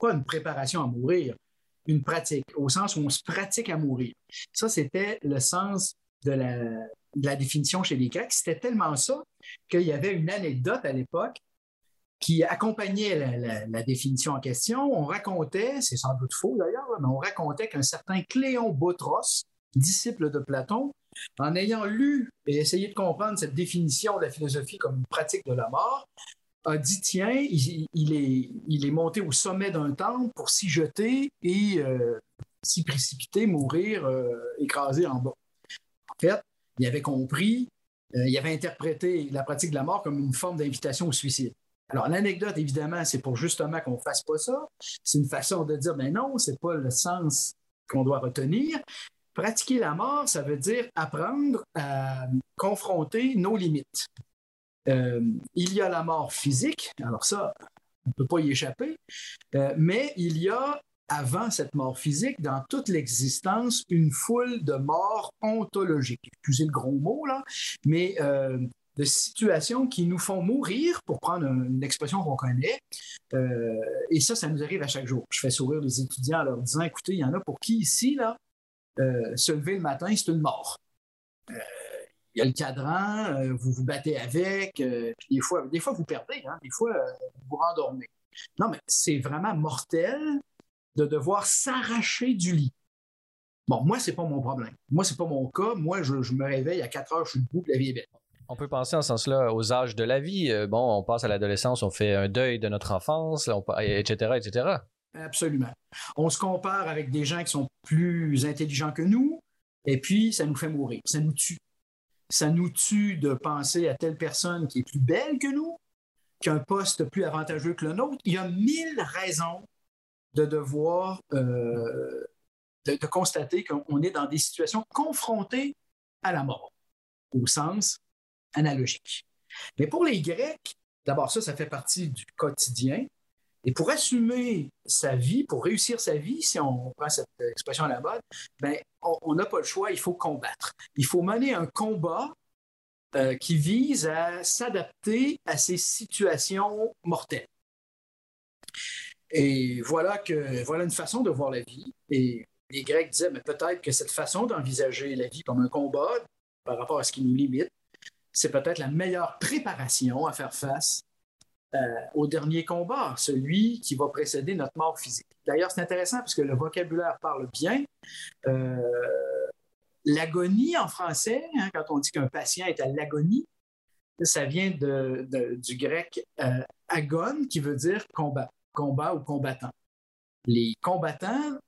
S1: Pas une préparation à mourir, une pratique, au sens où on se pratique à mourir. Ça, c'était le sens de la, la définition chez les Grecs. C'était tellement ça qu'il y avait une anecdote à l'époque qui accompagnait la, définition en question. On racontait, c'est sans doute faux d'ailleurs, mais on racontait qu'un certain Cléon Botros, disciple de Platon, en ayant lu et essayé de comprendre cette définition de la philosophie comme une pratique de la mort, a dit tiens, il, est, monté au sommet d'un temple pour s'y jeter et euh, s'y précipiter, mourir, euh, écrasé en bas. En fait, il avait compris, euh, il avait interprété la pratique de la mort comme une forme d'invitation au suicide. Alors, l'anecdote, évidemment, c'est pour justement qu'on ne fasse pas ça. C'est une façon de dire, mais non, ce n'est pas le sens qu'on doit retenir. Pratiquer la mort, ça veut dire apprendre à confronter nos limites. Euh, il y a la mort physique, alors ça, on ne peut pas y échapper, euh, mais il y a, avant cette mort physique, dans toute l'existence, une foule de morts ontologiques. Excusez le gros mot, là, mais euh, de situations qui nous font mourir, pour prendre une expression qu'on connaît. et ça, ça nous arrive à chaque jour. Je fais sourire les étudiants en leur disant, écoutez, il y en a pour qui ici, là, se lever le matin, c'est une mort il y a le cadran, euh, vous vous battez avec, euh, des fois, des fois vous perdez, hein, des fois euh, vous vous rendormez. Non, mais c'est vraiment mortel de devoir s'arracher du lit. Bon, moi, c'est pas mon problème. Moi, c'est pas mon cas. Moi, je, me réveille à 4 heures, je suis debout, la vie est belle.
S2: On peut penser en ce sens-là aux âges de la vie. Bon, on passe à l'adolescence, on fait un deuil de notre enfance, etc., etc.
S1: Absolument. On se compare avec des gens qui sont plus intelligents que nous, et puis ça nous fait mourir, ça nous tue ça nous tue de penser à telle personne qui est plus belle que nous, qui a un poste plus avantageux que le nôtre. Il y a mille raisons de devoir, euh, de, constater qu'on est dans des situations confrontées à la mort, au sens analogique. Mais pour les Grecs, d'abord ça, ça fait partie du quotidien. Et pour assumer sa vie, pour réussir sa vie, si on prend cette expression à la mode, ben, on n'a pas le choix, il faut combattre. Il faut mener un combat euh, qui vise à s'adapter à ces situations mortelles. Et voilà, que, voilà une façon de voir la vie. Et les Grecs disaient, mais peut-être que cette façon d'envisager la vie comme un combat par rapport à ce qui nous limite, c'est peut-être la meilleure préparation à faire face euh, au dernier combat, celui qui va précéder notre mort physique. D'ailleurs, c'est intéressant parce que le vocabulaire parle bien. Euh, l'agonie en français, hein, quand on dit qu'un patient est à l'agonie, ça vient du grec euh, agon, qui veut dire combat, combat ou combattant. Les combattants,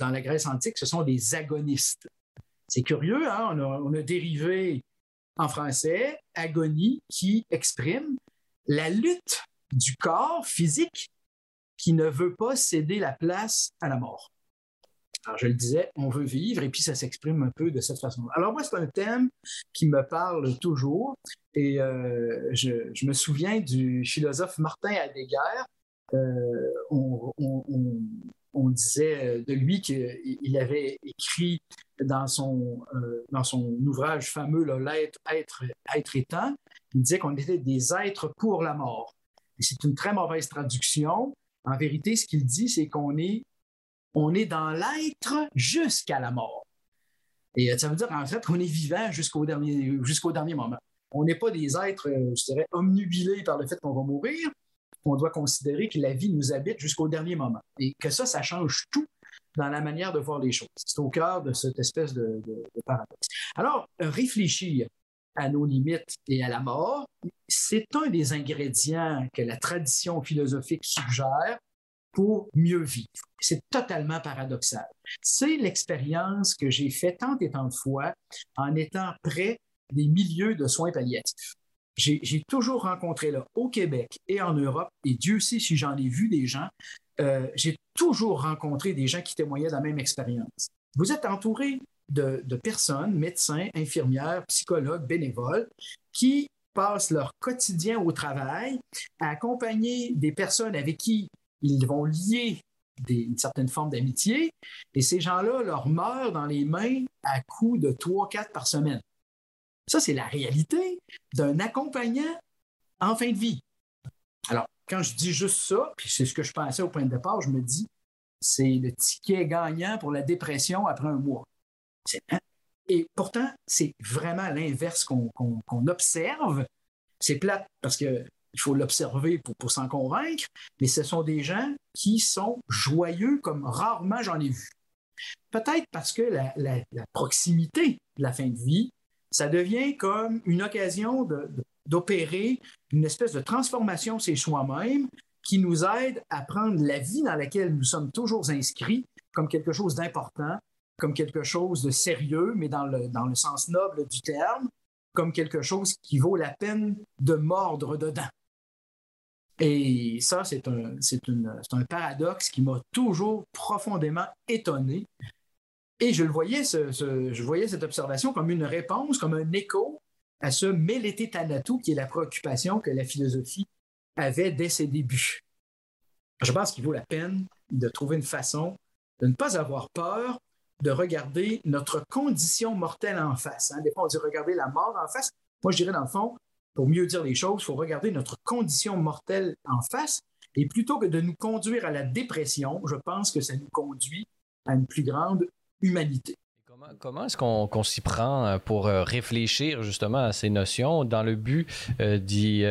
S1: dans la Grèce antique, ce sont des agonistes. C'est curieux, hein? on, a, dérivé en français agonie qui exprime la lutte du corps physique qui ne veut pas céder la place à la mort. Alors, je le disais, on veut vivre et puis ça s'exprime un peu de cette façon. Alors, moi, c'est un thème qui me parle toujours et euh, je, me souviens du philosophe Martin Heidegger. Euh, on, disait de lui qu'il avait écrit dans son, euh, dans son ouvrage fameux, L'être, être, être il disait qu'on était des êtres pour la mort. C'est une très mauvaise traduction. En vérité, ce qu'il dit, c'est qu'on est, on est dans l'être jusqu'à la mort. Et ça veut dire, en fait, qu'on est vivant jusqu'au dernier, jusqu'au dernier moment. On n'est pas des êtres, euh, je dirais, omnubilés par le fait qu'on va mourir. On doit considérer que la vie nous habite jusqu'au dernier moment. Et que ça, ça change tout dans la manière de voir les choses. C'est au cœur de cette espèce de, de paradoxe. Alors, réfléchir à nos limites et à la mort, c'est un des ingrédients que la tradition philosophique suggère pour mieux vivre. C'est totalement paradoxal. C'est l'expérience que j'ai faite tant et tant de fois en étant près des milieux de soins palliatifs. J'ai toujours rencontré là, au Québec et en Europe, et Dieu sait si j'en ai vu des gens, euh, j'ai toujours rencontré des gens qui témoignaient de la même expérience. Vous êtes entouré de, personnes, médecins, infirmières, psychologues, bénévoles, qui passent leur quotidien au travail à accompagner des personnes avec qui ils vont lier une certaine forme d'amitié, et ces gens-là leur meurent dans les mains à coups de 3-4 par semaine. Ça, c'est la réalité d'un accompagnant en fin de vie. Alors, quand je dis juste ça, puis c'est ce que je pensais au point de départ, je me dis, c'est le ticket gagnant pour la dépression après un mois. Et pourtant, c'est vraiment l'inverse qu'on observe. C'est plate parce que il faut l'observer pour, s'en convaincre, mais ce sont des gens qui sont joyeux comme rarement j'en ai vu. Peut-être parce que la, proximité de la fin de vie, ça devient comme une occasion d'opérer une espèce de transformation chez soi-même qui nous aide à prendre la vie dans laquelle nous sommes toujours inscrits comme quelque chose d'important, comme quelque chose de sérieux, mais dans le, dans le sens noble du terme, comme quelque chose qui vaut la peine de mordre dedans. Et ça, c'est un, un, paradoxe qui m'a toujours profondément étonné. Et je le voyais, je voyais cette observation comme une réponse, comme un écho à ce Mélété Thanatou, qui est la préoccupation que la philosophie avait dès ses débuts. Je pense qu'il vaut la peine de trouver une façon de ne pas avoir peur de regarder notre condition mortelle en face. Hein. Des fois, on dit regarder la mort en face. Moi, je dirais, dans le fond, pour mieux dire les choses, il faut regarder notre condition mortelle en face. Et plutôt que de nous conduire à la dépression, je pense que ça nous conduit à une plus grande humanité.
S2: Comment, est-ce qu'on s'y prend euh, pour euh, réfléchir justement à ces notions dans le but euh, d'y,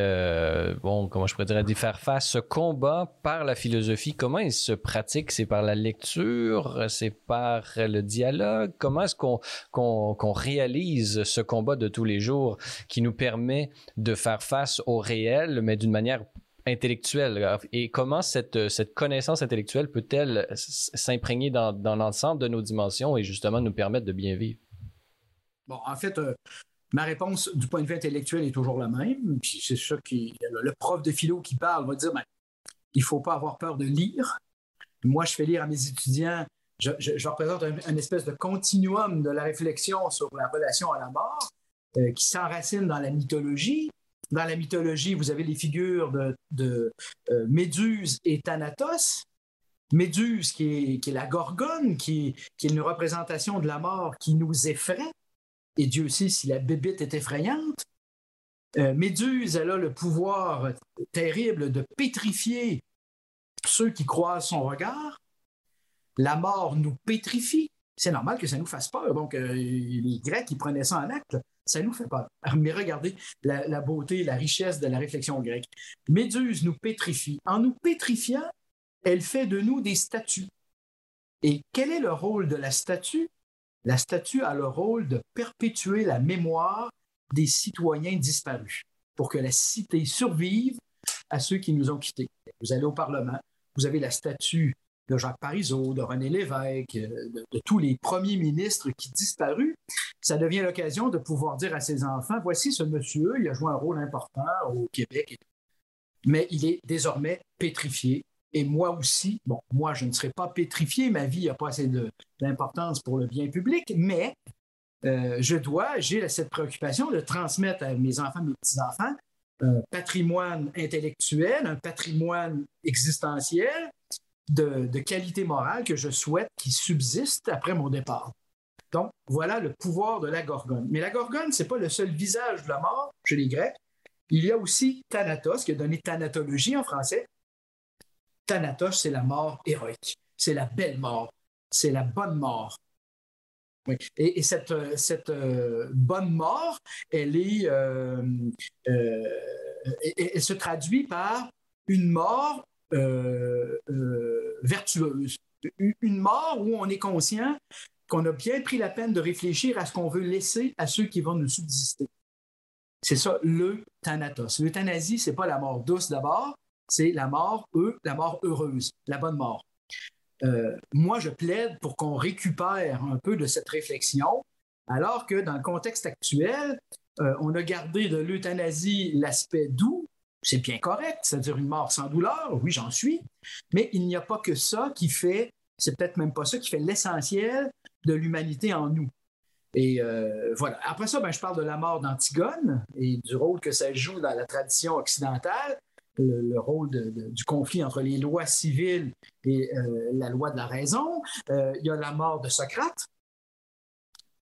S2: bon, comment je pourrais d'y faire face ce combat par la philosophie? Comment il se pratique? C'est par la lecture? C'est par le dialogue? Comment est-ce qu'on qu'on réalise ce combat de tous les jours qui nous permet de faire face au réel, mais d'une manière intellectuelle et comment cette, cette connaissance intellectuelle peut-elle s'imprégner dans, dans l'ensemble de nos dimensions et justement nous permettre de bien vivre?
S1: Bon, en fait, euh, ma réponse du point de vue intellectuel est toujours la même. Puis c'est ça qui. Le, prof de philo qui parle va dire ben, il ne faut pas avoir peur de lire. Moi, je fais lire à mes étudiants, je, je, représente un, espèce de continuum de la réflexion sur la relation à la mort euh, qui s'enracine dans la mythologie, dans la mythologie, vous avez les figures de, euh, Méduse et Thanatos. Méduse, qui est, la gorgone, qui, est une représentation de la mort qui nous effraie. Et Dieu sait si la bébite est effrayante. Euh, Méduse, elle a le pouvoir terrible de pétrifier ceux qui croisent son regard. La mort nous pétrifie. C'est normal que ça nous fasse peur. Donc, euh, les Grecs, ils prenaient ça en acte ça nous fait peur. Mais regardez la, beauté, la richesse de la réflexion grecque. Méduse nous pétrifie. En nous pétrifiant, elle fait de nous des statues. Et quel est le rôle de la statue? La statue a le rôle de perpétuer la mémoire des citoyens disparus pour que la cité survive à ceux qui nous ont quittés. Vous allez au Parlement, vous avez la statue de Jacques Parizeau, de René Lévesque, euh, de, tous les premiers ministres qui disparus, ça devient l'occasion de pouvoir dire à ses enfants, voici ce monsieur, il a joué un rôle important au Québec, mais il est désormais pétrifié. Et moi aussi, bon, moi, je ne serai pas pétrifié, ma vie n'a pas assez d'importance pour le bien public, mais euh, je dois, j'ai cette préoccupation de transmettre à mes enfants, mes petits-enfants, un patrimoine intellectuel, un patrimoine existentiel, de, qualité morale que je souhaite qui subsiste après mon départ. Donc, voilà le pouvoir de la gorgone. Mais la gorgone, ce n'est pas le seul visage de la mort chez les Grecs. Il y a aussi Thanatos, qui a donné thanatologie en français. Thanatos, c'est la mort héroïque. C'est la belle mort. C'est la bonne mort. Et, cette, cette euh, bonne mort, elle, est, euh, euh, elle se traduit par une mort euh, euh, vertueuse. Une mort où on est conscient qu'on a bien pris la peine de réfléchir à ce qu'on veut laisser à ceux qui vont nous subsister. C'est ça, le thanatos. L'euthanasie, c'est pas la mort douce d'abord, c'est la mort, eux, la mort heureuse, la bonne mort. Euh, moi, je plaide pour qu'on récupère un peu de cette réflexion, alors que dans le contexte actuel, on a gardé de l'euthanasie l'aspect doux, c'est bien correct, c'est-à-dire une mort sans douleur, oui, j'en suis, mais il n'y a pas que ça qui fait, c'est peut-être même pas ça qui fait l'essentiel de l'humanité en nous. Et euh, voilà. Après ça, ben, je parle de la mort d'Antigone et du rôle que ça joue dans la tradition occidentale, le, rôle du conflit entre les lois civiles et euh, la loi de la raison. Euh, il y a la mort de Socrate.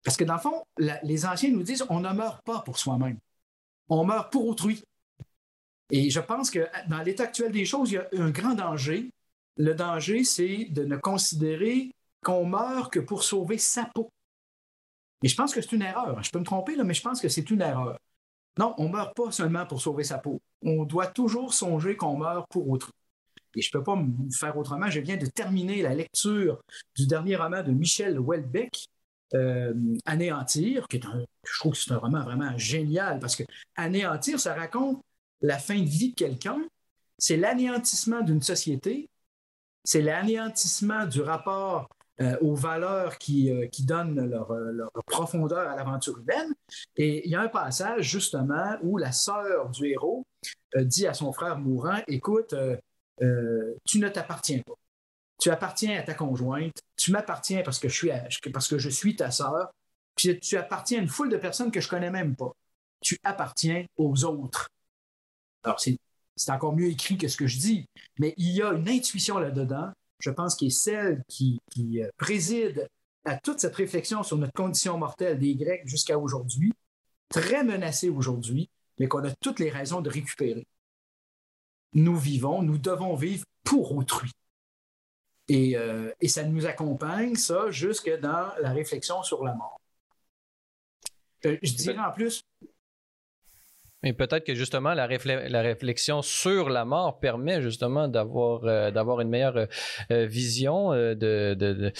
S1: Parce que dans le fond, les anciens nous disent on ne meurt pas pour soi-même, on meurt pour autrui. Et je pense que dans l'état actuel des choses, il y a un grand danger. Le danger, c'est de ne considérer qu'on meurt que pour sauver sa peau. Et je pense que c'est une erreur. Je peux me tromper, là, mais je pense que c'est une erreur. Non, on ne meurt pas seulement pour sauver sa peau. On doit toujours songer qu'on meurt pour autrui. Et je ne peux pas me faire autrement. Je viens de terminer la lecture du dernier roman de Michel Houellebecq, euh, Anéantir, qui est un, je trouve que c'est un roman vraiment génial parce que Anéantir, ça raconte la fin de vie de quelqu'un, c'est l'anéantissement d'une société, c'est l'anéantissement du rapport euh, aux valeurs qui, euh, donnent leur, leur, profondeur à l'aventure humaine. Et il y a un passage justement où la sœur du héros dit à son frère mourant, écoute, tu ne t'appartiens pas. Tu appartiens à ta conjointe, tu m'appartiens parce que je suis, ta sœur, puis tu appartiens à une foule de personnes que je connais même pas. Tu appartiens aux autres. Alors, c'est, encore mieux écrit que ce que je dis, mais il y a une intuition là-dedans, je pense, qui est celle qui, euh, préside à toute cette réflexion sur notre condition mortelle des Grecs jusqu'à aujourd'hui, très menacée aujourd'hui, mais qu'on a toutes les raisons de récupérer. Nous vivons, nous devons vivre pour autrui. Euh, et, ça nous accompagne, ça, jusque dans la réflexion sur la mort. Euh, je dirais en plus,
S2: mais peut-être que justement la, réflexion sur la mort permet justement d'avoir euh, une meilleure euh, vision euh, de, de,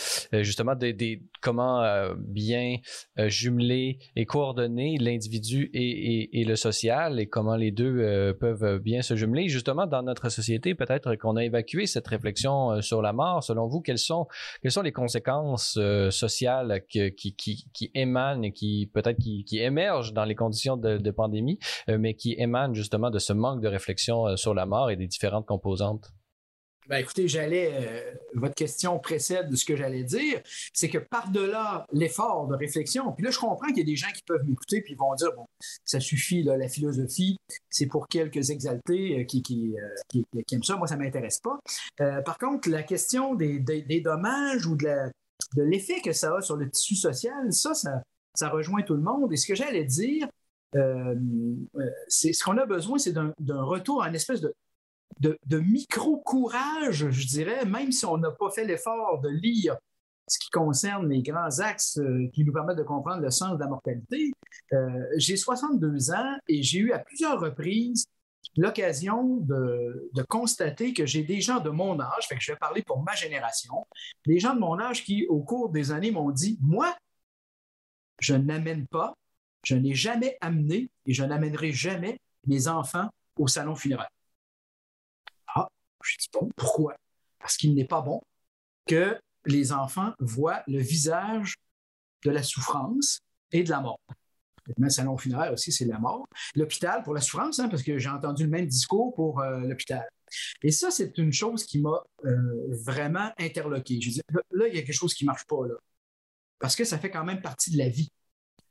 S2: justement des comment bien jumeler et coordonner l'individu et, le social et comment les deux peuvent bien se jumeler. Justement, dans notre société, peut-être qu'on a évacué cette réflexion sur la mort. Selon vous, quelles sont les conséquences sociales qui, émanent et qui peut-être qui, émergent dans les conditions de, pandémie? Euh, mais qui émane justement de ce manque de réflexion euh, sur la mort et des différentes composantes?
S1: Ben écoutez, j'allais, euh, votre question précède de ce que j'allais dire, c'est que par-delà l'effort de réflexion, puis là, je comprends qu'il y a des gens qui peuvent m'écouter puis vont dire, bon, ça suffit, la philosophie, c'est pour quelques exaltés qui, qui, qui, aiment ça, moi, ça ne m'intéresse pas. par contre, la question des, dommages ou de, l'effet que ça a sur le tissu social, ça, ça, rejoint tout le monde. Et ce que j'allais dire, euh, euh, c'est ce qu'on a besoin, c'est d'un retour à une espèce de, de, micro-courage, je dirais, même si on n'a pas fait l'effort de lire ce qui concerne les grands axes euh, qui nous permettent de comprendre le sens de la mortalité. j'ai 62 ans et j'ai eu à plusieurs reprises l'occasion de, de, constater que j'ai des gens de mon âge, fait que je vais parler pour ma génération, des gens de mon âge qui, au cours des années, m'ont dit, moi, je n'amène pas je n'ai jamais amené et je n'amènerai jamais mes enfants au salon funéraire. Je dis bon, pourquoi? Parce qu'il n'est pas bon que les enfants voient le visage de la souffrance et de la mort. Le salon funéraire aussi, c'est la mort. L'hôpital pour la souffrance, hein, parce que j'ai entendu le même discours pour euh, l'hôpital. Et ça, c'est une chose qui m'a euh, vraiment interloqué. Je dis, là, il y a quelque chose qui ne marche pas là. Parce que ça fait quand même partie de la vie.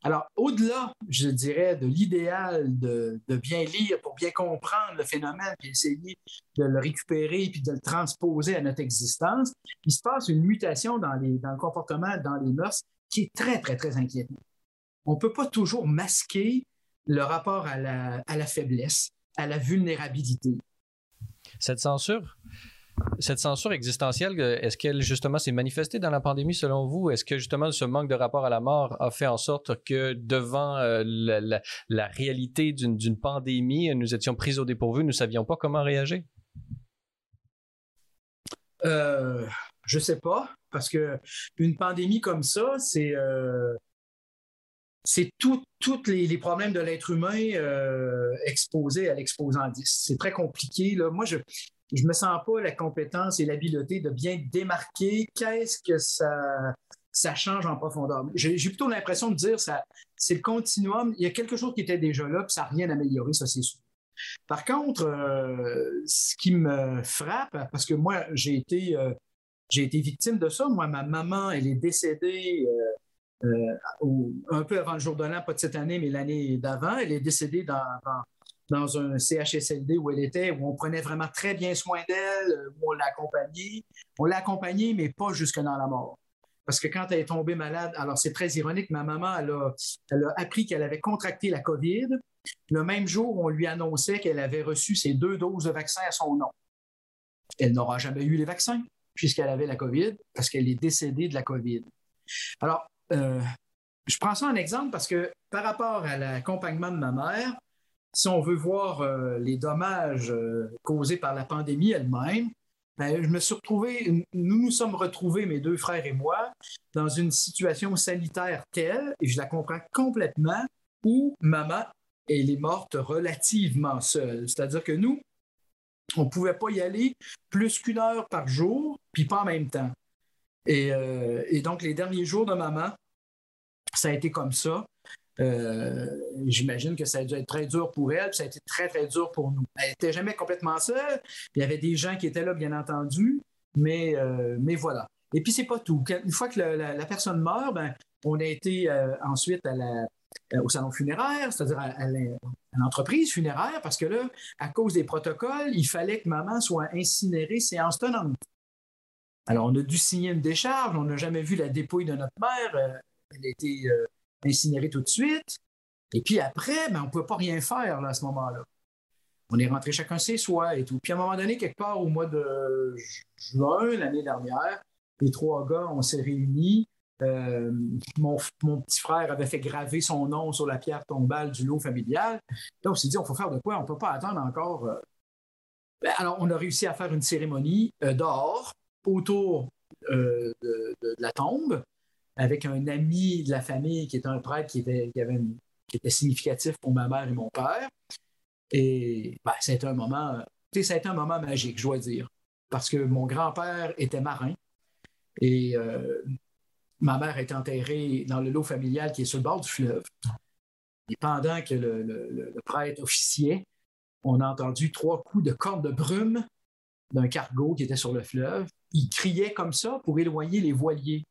S1: Alors, au-delà, je dirais, de l'idéal de, bien lire pour bien comprendre le phénomène, puis essayer de le récupérer, puis de le transposer à notre existence, il se passe une mutation dans, le comportement, dans les mœurs, qui est très, très, très inquiétante. On ne peut pas toujours masquer le rapport à la faiblesse, à la vulnérabilité.
S2: Cette censure, cette censure existentielle, euh, est-ce qu'elle justement s'est manifestée dans la pandémie selon vous? Est-ce que justement ce manque de rapport à la mort a fait en sorte que devant euh, la, réalité d'une pandémie, nous étions pris au dépourvu, nous ne savions pas comment réagir?
S1: Euh, je sais pas, parce que une pandémie comme ça, c'est euh, c'est tous les, problèmes de l'être humain exposés à l'exposant 10. C'est très compliqué. Là. Moi, je, je me sens pas la compétence et l'habileté de bien démarquer qu'est-ce que ça, change en profondeur? J'ai plutôt l'impression de dire ça, c'est le continuum. Il y a quelque chose qui était déjà là, puis ça n'a rien amélioré, ça c'est sûr. Par contre, euh, ce qui me frappe, parce que moi j'ai été, euh, été victime de ça. Moi, ma maman, elle est décédée. Euh, un peu avant le jour de l'an, pas de cette année, mais l'année d'avant. Elle est décédée dans un CHSLD où elle était, où on prenait vraiment très bien soin d'elle, où on l'a accompagnée. On l'a accompagnée, mais pas jusque dans la mort. Parce que quand elle est tombée malade, alors c'est très ironique, ma maman, elle a appris qu'elle avait contracté la COVID. Le même jour, on lui annonçait qu'elle avait reçu ses deux doses de vaccin à son nom. Elle n'aura jamais eu les vaccins puisqu'elle avait la COVID, parce qu'elle est décédée de la COVID. Alors, euh, je prends ça en exemple parce que par rapport à l'accompagnement de ma mère, si on veut voir euh, les dommages euh, causés par la pandémie elle-même, ben, je me suis retrouvé, nous nous sommes retrouvés, mes deux frères et moi, dans une situation sanitaire telle, et je la comprends complètement, où maman, elle est morte relativement seule. C'est-à-dire que nous, on ne pouvait pas y aller plus qu'une heure par jour, puis pas en même temps. Et, euh, et, donc, les derniers jours de maman, ça a été comme ça. Euh, j'imagine que ça a dû être très dur pour elle, puis ça a été très, très dur pour nous. Elle n'était jamais complètement seule. Il y avait des gens qui étaient là, bien entendu, mais, euh, mais voilà. Et puis, c'est pas tout. Une fois que la, personne meurt, ben, on a été euh, ensuite à au salon funéraire, c'est-à-dire à, l'entreprise funéraire, parce que là, à cause des protocoles, il fallait que maman soit incinérée séance tenante. Alors, on a dû signer une décharge, on n'a jamais vu la dépouille de notre mère. Elle a été incinéré tout de suite. Et puis après, ben, on ne pouvait pas rien faire à ce moment-là. On est rentré chacun chez soi et tout. Puis à un moment donné, quelque part au mois de juin l'année dernière, les trois gars, on s'est réunis. Euh, mon, petit frère avait fait graver son nom sur la pierre tombale du lot familial. Là, on s'est dit, on faut faire de quoi? On ne peut pas attendre encore. Euh. Ben, alors, on a réussi à faire une cérémonie euh, dehors autour de, la tombe avec un ami de la famille qui était un prêtre qui était, significatif pour ma mère et mon père. Et ben, a été un moment, été un moment magique, je dois dire, parce que mon grand-père était marin et euh, ma mère est enterrée dans le lot familial qui est sur le bord du fleuve. Et pendant que le, prêtre officiait, on a entendu trois coups de corde de brume d'un cargo qui était sur le fleuve. Il criait comme ça pour éloigner les voiliers.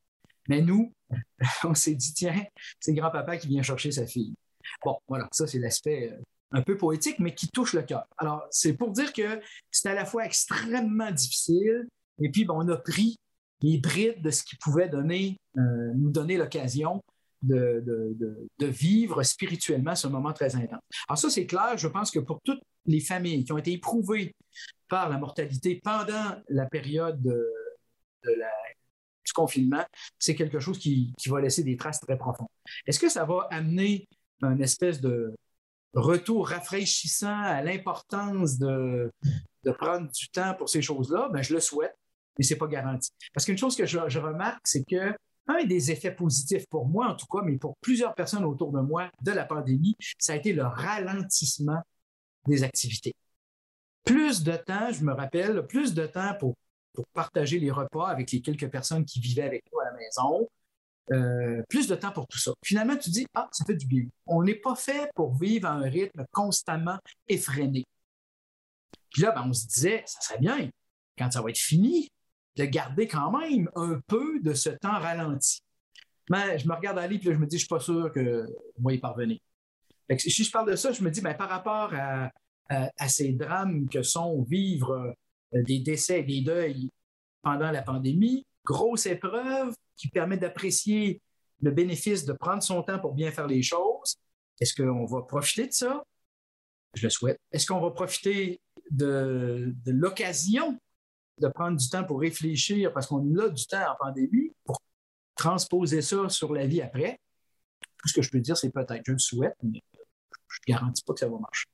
S1: Mais nous, on s'est dit, tiens, c'est grand-papa qui vient chercher sa fille. Bon, voilà, ça, c'est l'aspect euh, un peu poétique, mais qui touche le cœur. Alors, c'est pour dire que c'est à la fois extrêmement difficile, et puis, on a pris les brides de ce qui pouvait euh, nous donner l'occasion de, de, vivre spirituellement ce moment très intense. Alors ça, c'est clair, je pense que pour toutes les familles qui ont été éprouvées par la mortalité pendant la période de, la confinement, c'est quelque chose qui, va laisser des traces très profondes. Est-ce que ça va amener un espèce de retour rafraîchissant à l'importance de, prendre du temps pour ces choses-là? Ben, je le souhaite, mais ce n'est pas garanti. Parce qu'une chose que je, remarque, c'est que un des effets positifs pour moi, en tout cas, mais pour plusieurs personnes autour de moi de la pandémie, ça a été le ralentissement des activités. Plus de temps, je me rappelle, plus de temps pour pour partager les repas avec les quelques personnes qui vivaient avec nous à la maison. Euh, plus de temps pour tout ça. Finalement, tu dis, ah, ça fait du bien. On n'est pas fait pour vivre à un rythme constamment effréné. Puis là, ben, on se disait, ça serait bien, quand ça va être fini, de garder quand même un peu de ce temps ralenti. Mais je me regarde aller, puis là, je me dis, je ne suis pas sûr que va y parvenir. si je parle de ça, je me dis, ben, par rapport à, à ces drames que sont vivre des décès des deuils pendant la pandémie. Grosse épreuve qui permet d'apprécier le bénéfice de prendre son temps pour bien faire les choses. Est-ce qu'on va profiter de ça? Je le souhaite. Est-ce qu'on va profiter de, l'occasion de prendre du temps pour réfléchir parce qu'on a du temps en pandémie pour transposer ça sur la vie après? Tout ce que je peux dire, c'est peut-être, je le souhaite, mais je ne garantis pas que ça va marcher.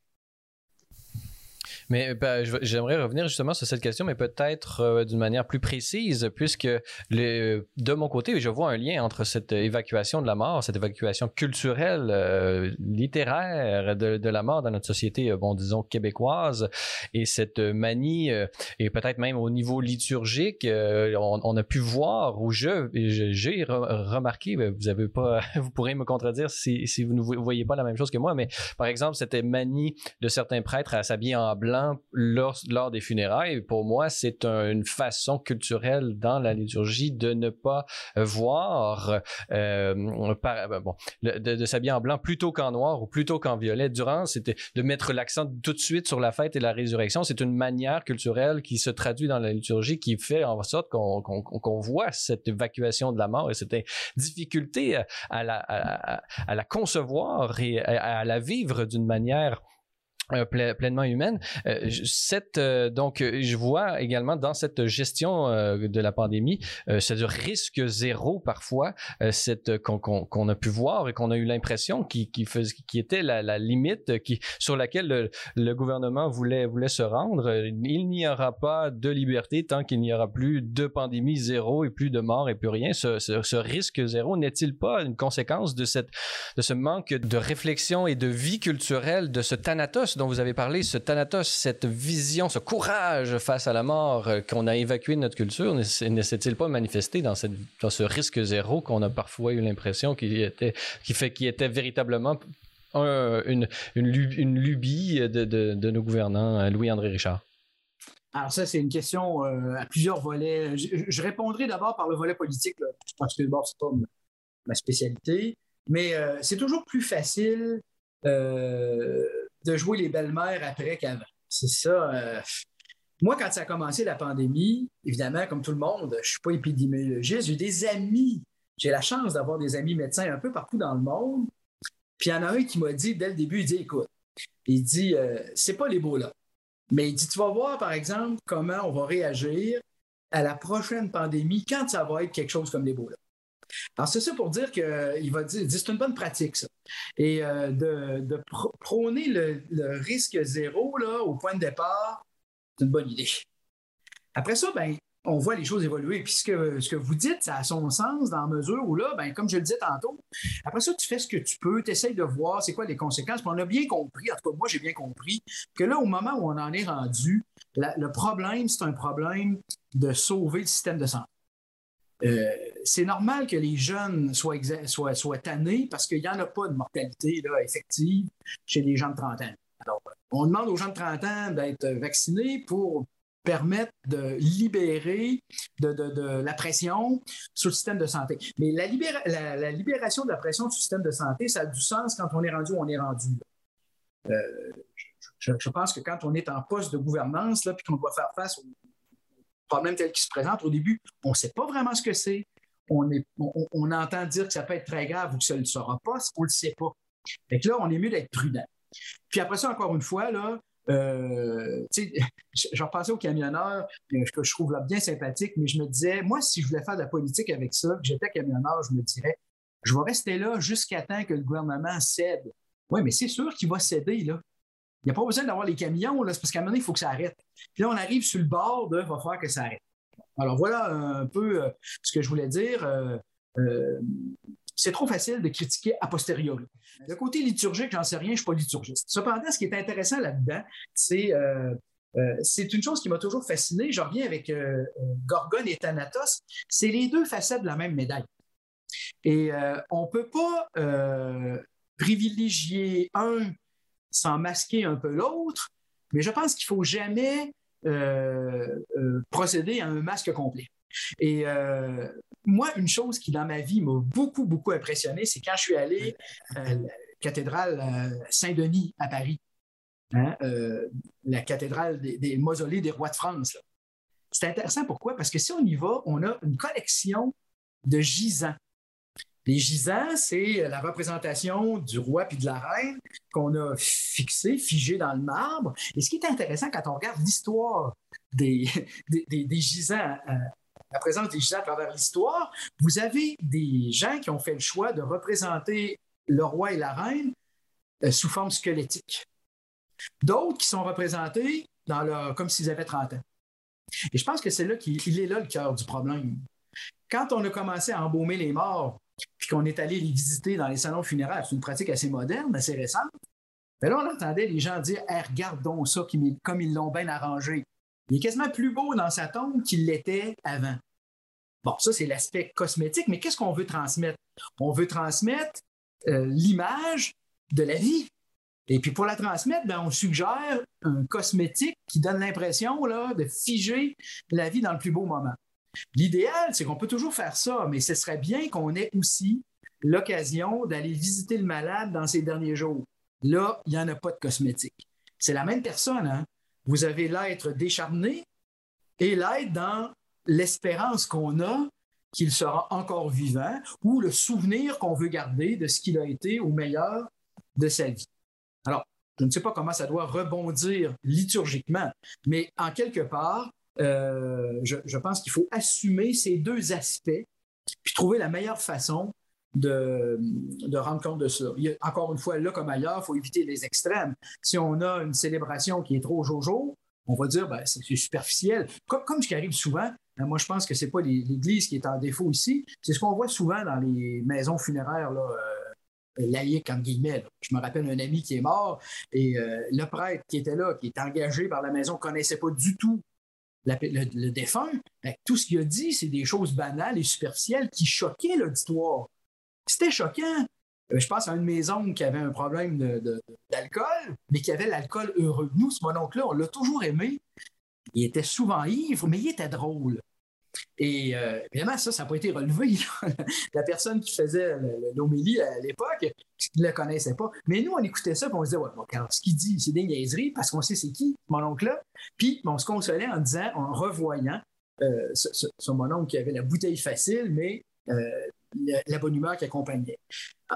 S2: Mais ben, j'aimerais revenir justement sur cette question, mais peut-être euh, d'une manière plus précise, puisque de mon côté, je vois un lien entre cette évacuation de la mort, cette évacuation culturelle, euh, littéraire de, la mort dans notre société, euh, bon, disons, québécoise, et cette manie, et peut-être même au niveau liturgique, on, a pu voir, ou je, j'ai remarqué, vous avez pas, vous pourrez me contredire si vous ne voyez pas la même chose que moi, mais par exemple, cette manie de certains prêtres à s'habiller en blanc lors, des funérailles. Pour moi, c'est une façon culturelle dans la liturgie de ne pas voir, euh, bon, de, s'habiller en blanc plutôt qu'en noir ou plutôt qu'en violet. Durant, c'était de mettre l'accent tout de suite sur la fête et la résurrection. C'est une manière culturelle qui se traduit dans la liturgie, qui fait en sorte qu'on voit cette évacuation de la mort et cette difficulté à la, à, la concevoir et à la vivre d'une manière euh, pleinement humaine. Euh, cette, euh, donc, je vois également dans cette gestion de la pandémie, c'est du risque zéro parfois, cette qu'on a pu voir et qu'on a eu l'impression qui, qui, qui était la, la, limite qui, sur laquelle le, gouvernement voulait, voulait se rendre. Il n'y aura pas de liberté tant qu'il n'y aura plus de pandémie zéro et plus de morts et plus rien. Ce, ce, ce risque zéro n'est-il pas une conséquence de, cette, de ce manque de réflexion et de vie culturelle, de ce thanatos vous avez parlé, ce thanatos, cette vision, ce courage face à la mort euh, qu'on a évacué de notre culture, ne s'est-il pas manifesté dans, ce risque zéro qu'on a parfois eu l'impression qu'il était, qui fait, qui était véritablement une, une, lubie de, nos gouvernants, euh, Louis-André Richard?
S1: Alors ça, c'est une question euh, à plusieurs volets. Je, répondrai d'abord par le volet politique, parce que d'abord, c'est pas ma spécialité, mais c'est toujours plus facile de jouer les belles-mères après qu'avant. C'est ça. Euh, moi, quand ça a commencé la pandémie, évidemment, comme tout le monde, je ne suis pas épidémiologiste, j'ai des amis. J'ai la chance d'avoir des amis médecins un peu partout dans le monde. Puis il y en a un qui m'a dit dès le début, il dit écoute, il dit euh, c'est pas l'Ebola. Mais il dit tu vas voir, par exemple, comment on va réagir à la prochaine pandémie quand ça va être quelque chose comme l'Ebola. Alors, c'est ça pour dire qu'il va dire, c'est une bonne pratique, ça. Et euh, de, prôner le, risque zéro là, au point de départ, c'est une bonne idée. Après ça, ben, on voit les choses évoluer. Puis ce que, vous dites, ça a son sens dans la mesure où là, ben, comme je le disais tantôt, après ça, tu fais ce que tu peux, tu essayes de voir c'est quoi les conséquences. Puis on a bien compris, en tout cas, moi, j'ai bien compris que là, au moment où on en est rendu, le problème, c'est un problème de sauver le système de santé. Euh, c'est normal que les jeunes soient, soient, tannés parce qu'il n'y en a pas de mortalité là, effective chez les gens de 30 ans. Alors, on demande aux gens de 30 ans d'être vaccinés pour permettre de libérer de, la pression sur le système de santé. Mais la, libération de la pression sur le système de santé, ça a du sens quand on est rendu où on est rendu. Euh, je, pense que quand on est en poste de gouvernance, là, puis qu'on doit faire face aux problème tel qu'il se présente, au début, on ne sait pas vraiment ce que c'est. On, entend dire que ça peut être très grave ou que ça ne le sera pas, on ne le sait pas. Fait là, on est mieux d'être prudent. Puis après ça, encore une fois, là, euh, je repensais aux camionneurs, que je trouve là bien sympathique, mais je me disais, moi, si je voulais faire de la politique avec ça, que j'étais camionneur, je me dirais, je vais rester là jusqu'à temps que le gouvernement cède. Oui, mais c'est sûr qu'il va céder, là. Il n'y a pas besoin d'avoir les camions, là, parce qu'à un moment donné, il faut que ça arrête. Puis là, on arrive sur le bord de va faire que ça arrête. Alors voilà un peu euh, ce que je voulais dire. Euh, euh, c'est trop facile de critiquer a posteriori. Le côté liturgique, j'en sais rien, je ne suis pas liturgiste. Cependant, ce qui est intéressant là-dedans, c'est c'est une chose qui m'a toujours fasciné. Je reviens avec Gorgone et Thanatos. C'est les deux facettes de la même médaille. Et on ne peut pas privilégier un sans masquer un peu l'autre, mais je pense qu'il ne faut jamais euh, euh, procéder à un masque complet. Et euh, moi, une chose qui dans ma vie m'a beaucoup, beaucoup impressionné, c'est quand je suis allé à la cathédrale Saint-Denis à Paris, hein, la cathédrale des, mausolées des rois de France. C'est intéressant pourquoi? Parce que si on y va, on a une collection de gisants. Les gisants, c'est la représentation du roi puis de la reine qu'on a fixé, figé dans le marbre. Et ce qui est intéressant quand on regarde l'histoire des, des, gisants, euh, la présence des gisants à travers l'histoire, vous avez des gens qui ont fait le choix de représenter le roi et la reine euh, sous forme squelettique. D'autres qui sont représentés dans leur, comme s'ils avaient 30 ans. Et je pense que c'est là qu'il est là le cœur du problème. Quand on a commencé à embaumer les morts puis qu'on est allé les visiter dans les salons funéraires, c'est une pratique assez moderne, assez récente. Mais là, on entendait les gens dire Regarde donc ça, comme ils l'ont bien arrangé. Il est quasiment plus beau dans sa tombe qu'il l'était avant. Bon, ça, c'est l'aspect cosmétique, mais qu'est-ce qu'on veut transmettre? On veut transmettre euh, l'image de la vie. Et puis pour la transmettre, ben, on suggère un cosmétique qui donne l'impression de figer la vie dans le plus beau moment. L'idéal, c'est qu'on peut toujours faire ça, mais ce serait bien qu'on ait aussi l'occasion d'aller visiter le malade dans ces derniers jours. Là, il n'y en a pas de cosmétique. C'est la même personne. Hein? Vous avez l'être décharné et l'être dans l'espérance qu'on a qu'il sera encore vivant ou le souvenir qu'on veut garder de ce qu'il a été au meilleur de sa vie. Alors, Je ne sais pas comment ça doit rebondir liturgiquement, mais en quelque part, euh, je, pense qu'il faut assumer ces deux aspects, puis trouver la meilleure façon de, de, rendre compte de ça. encore une fois, là comme ailleurs, il faut éviter les extrêmes. Si on a une célébration qui est trop jojo, on va dire ben, c'est superficiel. Comme, ce qui arrive souvent, ben, moi je pense que ce n'est pas l'Église qui est en défaut ici, c'est ce qu'on voit souvent dans les maisons funéraires là, euh, entre guillemets. Je me rappelle un ami qui est mort et euh, le prêtre qui était là, qui est engagé par la maison, ne connaissait pas du tout le, défunt. Ben, tout ce qu'il a dit, c'est des choses banales et superficielles qui choquaient l'auditoire. C'était choquant. Euh, je pense à une maison qui avait un problème d'alcool, mais qui avait l'alcool heureux. Nous, ce mononcle-là, on l'a toujours aimé. Il était souvent ivre, mais il était drôle. Et euh, évidemment, ça, ça n'a pas été relevé. La personne qui faisait l'homélie à l'époque ne le connaissait pas. Mais nous, on écoutait ça et on se disait, ouais, bon, ce qu'il dit, c'est des niaiseries parce qu'on sait c'est qui, mon oncle-là. Puis on se consolait en disant, en revoyant euh, mon oncle qui avait la bouteille facile, mais la bonne humeur qui accompagnait.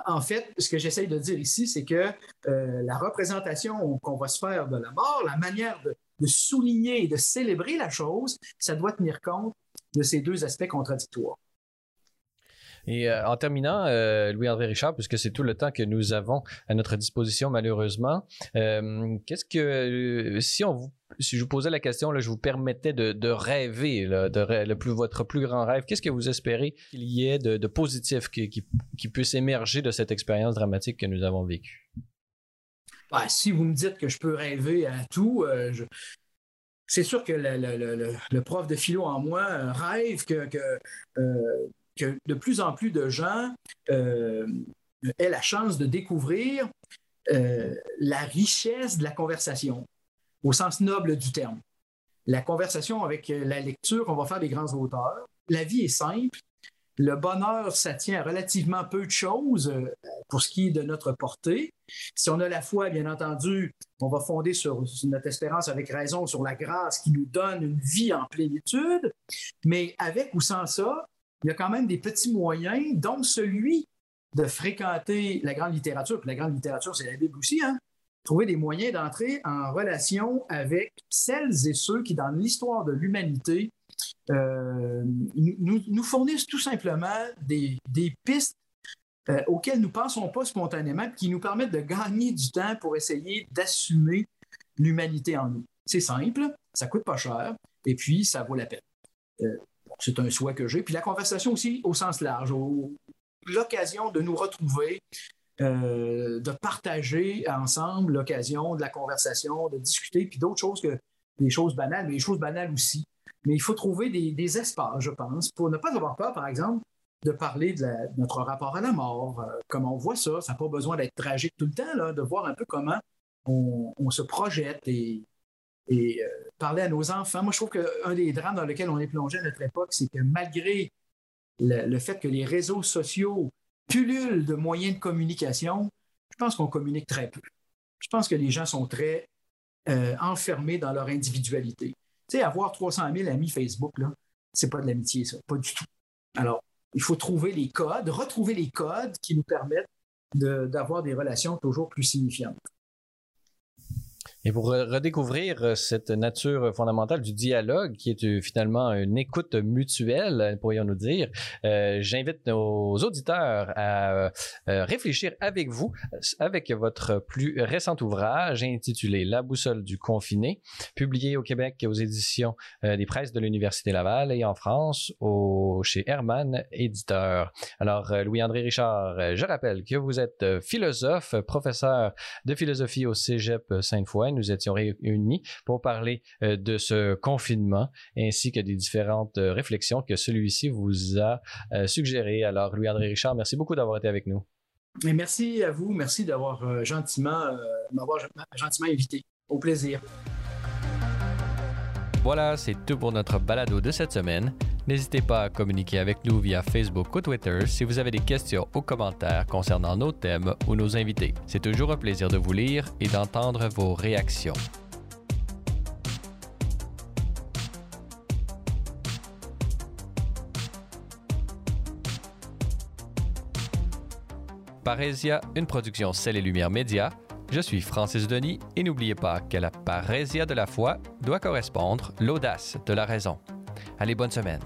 S1: En fait, ce que j'essaye de dire ici, c'est que euh, la représentation qu'on va se faire de la mort, la manière de, souligner et de célébrer la chose, ça doit tenir compte de ces deux aspects contradictoires.
S2: Et euh, en terminant, euh, Louis-André Richard, puisque c'est tout le temps que nous avons à notre disposition malheureusement, qu'est-ce que si on vous si je vous posais la question, là, je vous permettais de, rêver, de, le plus, votre plus grand rêve. Qu'est-ce que vous espérez qu'il y ait de, positif qui, puisse émerger de cette expérience dramatique que nous avons vécue?
S1: Ben, si vous me dites que je peux rêver à tout, euh, c'est sûr que le, prof de philo en moi euh, rêve que, euh, que, de plus en plus de gens aient la chance de découvrir la richesse de la conversation au sens noble du terme. La conversation avec euh, la lecture, on va faire des grands auteurs. La vie est simple. Le bonheur, ça tient à relativement peu de choses euh, pour ce qui est de notre portée. Si on a la foi, bien entendu, on va fonder sur, notre espérance avec raison sur la grâce qui nous donne une vie en plénitude. Mais avec ou sans ça, il y a quand même des petits moyens, dont celui de fréquenter la grande littérature. la grande littérature, c'est la Bible aussi, hein? trouver des moyens d'entrer en relation avec celles et ceux qui, dans l'histoire de l'humanité, euh, nous, fournissent tout simplement des, pistes euh, auxquelles nous ne pensons pas spontanément, qui nous permettent de gagner du temps pour essayer d'assumer l'humanité en nous. C'est simple, ça coûte pas cher, et puis ça vaut la peine. Euh, c'est un souhait que j'ai. Puis la conversation aussi au sens large, l'occasion de nous retrouver, euh, de partager ensemble l'occasion de la conversation, de discuter, puis d'autres choses que des choses banales, mais des choses banales aussi. Mais il faut trouver des, espaces, je pense, pour ne pas avoir peur, par exemple, de parler de, notre rapport à la mort, euh, comment on voit ça. Ça n'a pas besoin d'être tragique tout le temps, là, de voir un peu comment on, se projette et, euh, parler à nos enfants. Moi, je trouve qu'un des drames dans lesquels on est plongé à notre époque, c'est que malgré le, fait que les réseaux sociaux pullule de moyens de communication, je pense qu'on communique très peu. Je pense que les gens sont très euh, enfermés dans leur individualité. Tu sais, avoir 300 000 amis Facebook, là, c'est pas de l'amitié, ça, pas du tout. Alors, il faut trouver les codes, retrouver les codes qui nous permettent d'avoir des relations toujours plus signifiantes.
S2: Et pour redécouvrir euh, cette nature fondamentale du dialogue, qui est euh, finalement une écoute mutuelle, pourrions-nous dire, euh, j'invite nos auditeurs à réfléchir avec vous, avec votre plus récent ouvrage intitulé La boussole du confiné, publié au Québec aux éditions des presses de l'Université Laval et en France chez Hermann Éditeur. Alors, Louis-André Richard, je rappelle que vous êtes philosophe, professeur de philosophie au Cégep Sainte-Foy nous étions réunis pour parler euh, de ce confinement ainsi que des différentes euh, réflexions que celui-ci vous a euh, suggérées. Alors, Louis-André Richard, merci beaucoup d'avoir été avec nous.
S1: Et merci à vous. Merci d'avoir gentiment, m'avoir gentiment invité. Au plaisir.
S2: Voilà, c'est tout pour notre balado de cette semaine. N'hésitez pas à communiquer avec nous via Facebook ou Twitter si vous avez des questions ou commentaires concernant nos thèmes ou nos invités. C'est toujours un plaisir de vous lire et d'entendre vos réactions. Parésia, une production Celle et Lumière Média, Je suis Francis Denis et n'oubliez pas qu'à la parésia de la foi doit correspondre l'audace de la raison. Allez, bonne semaine.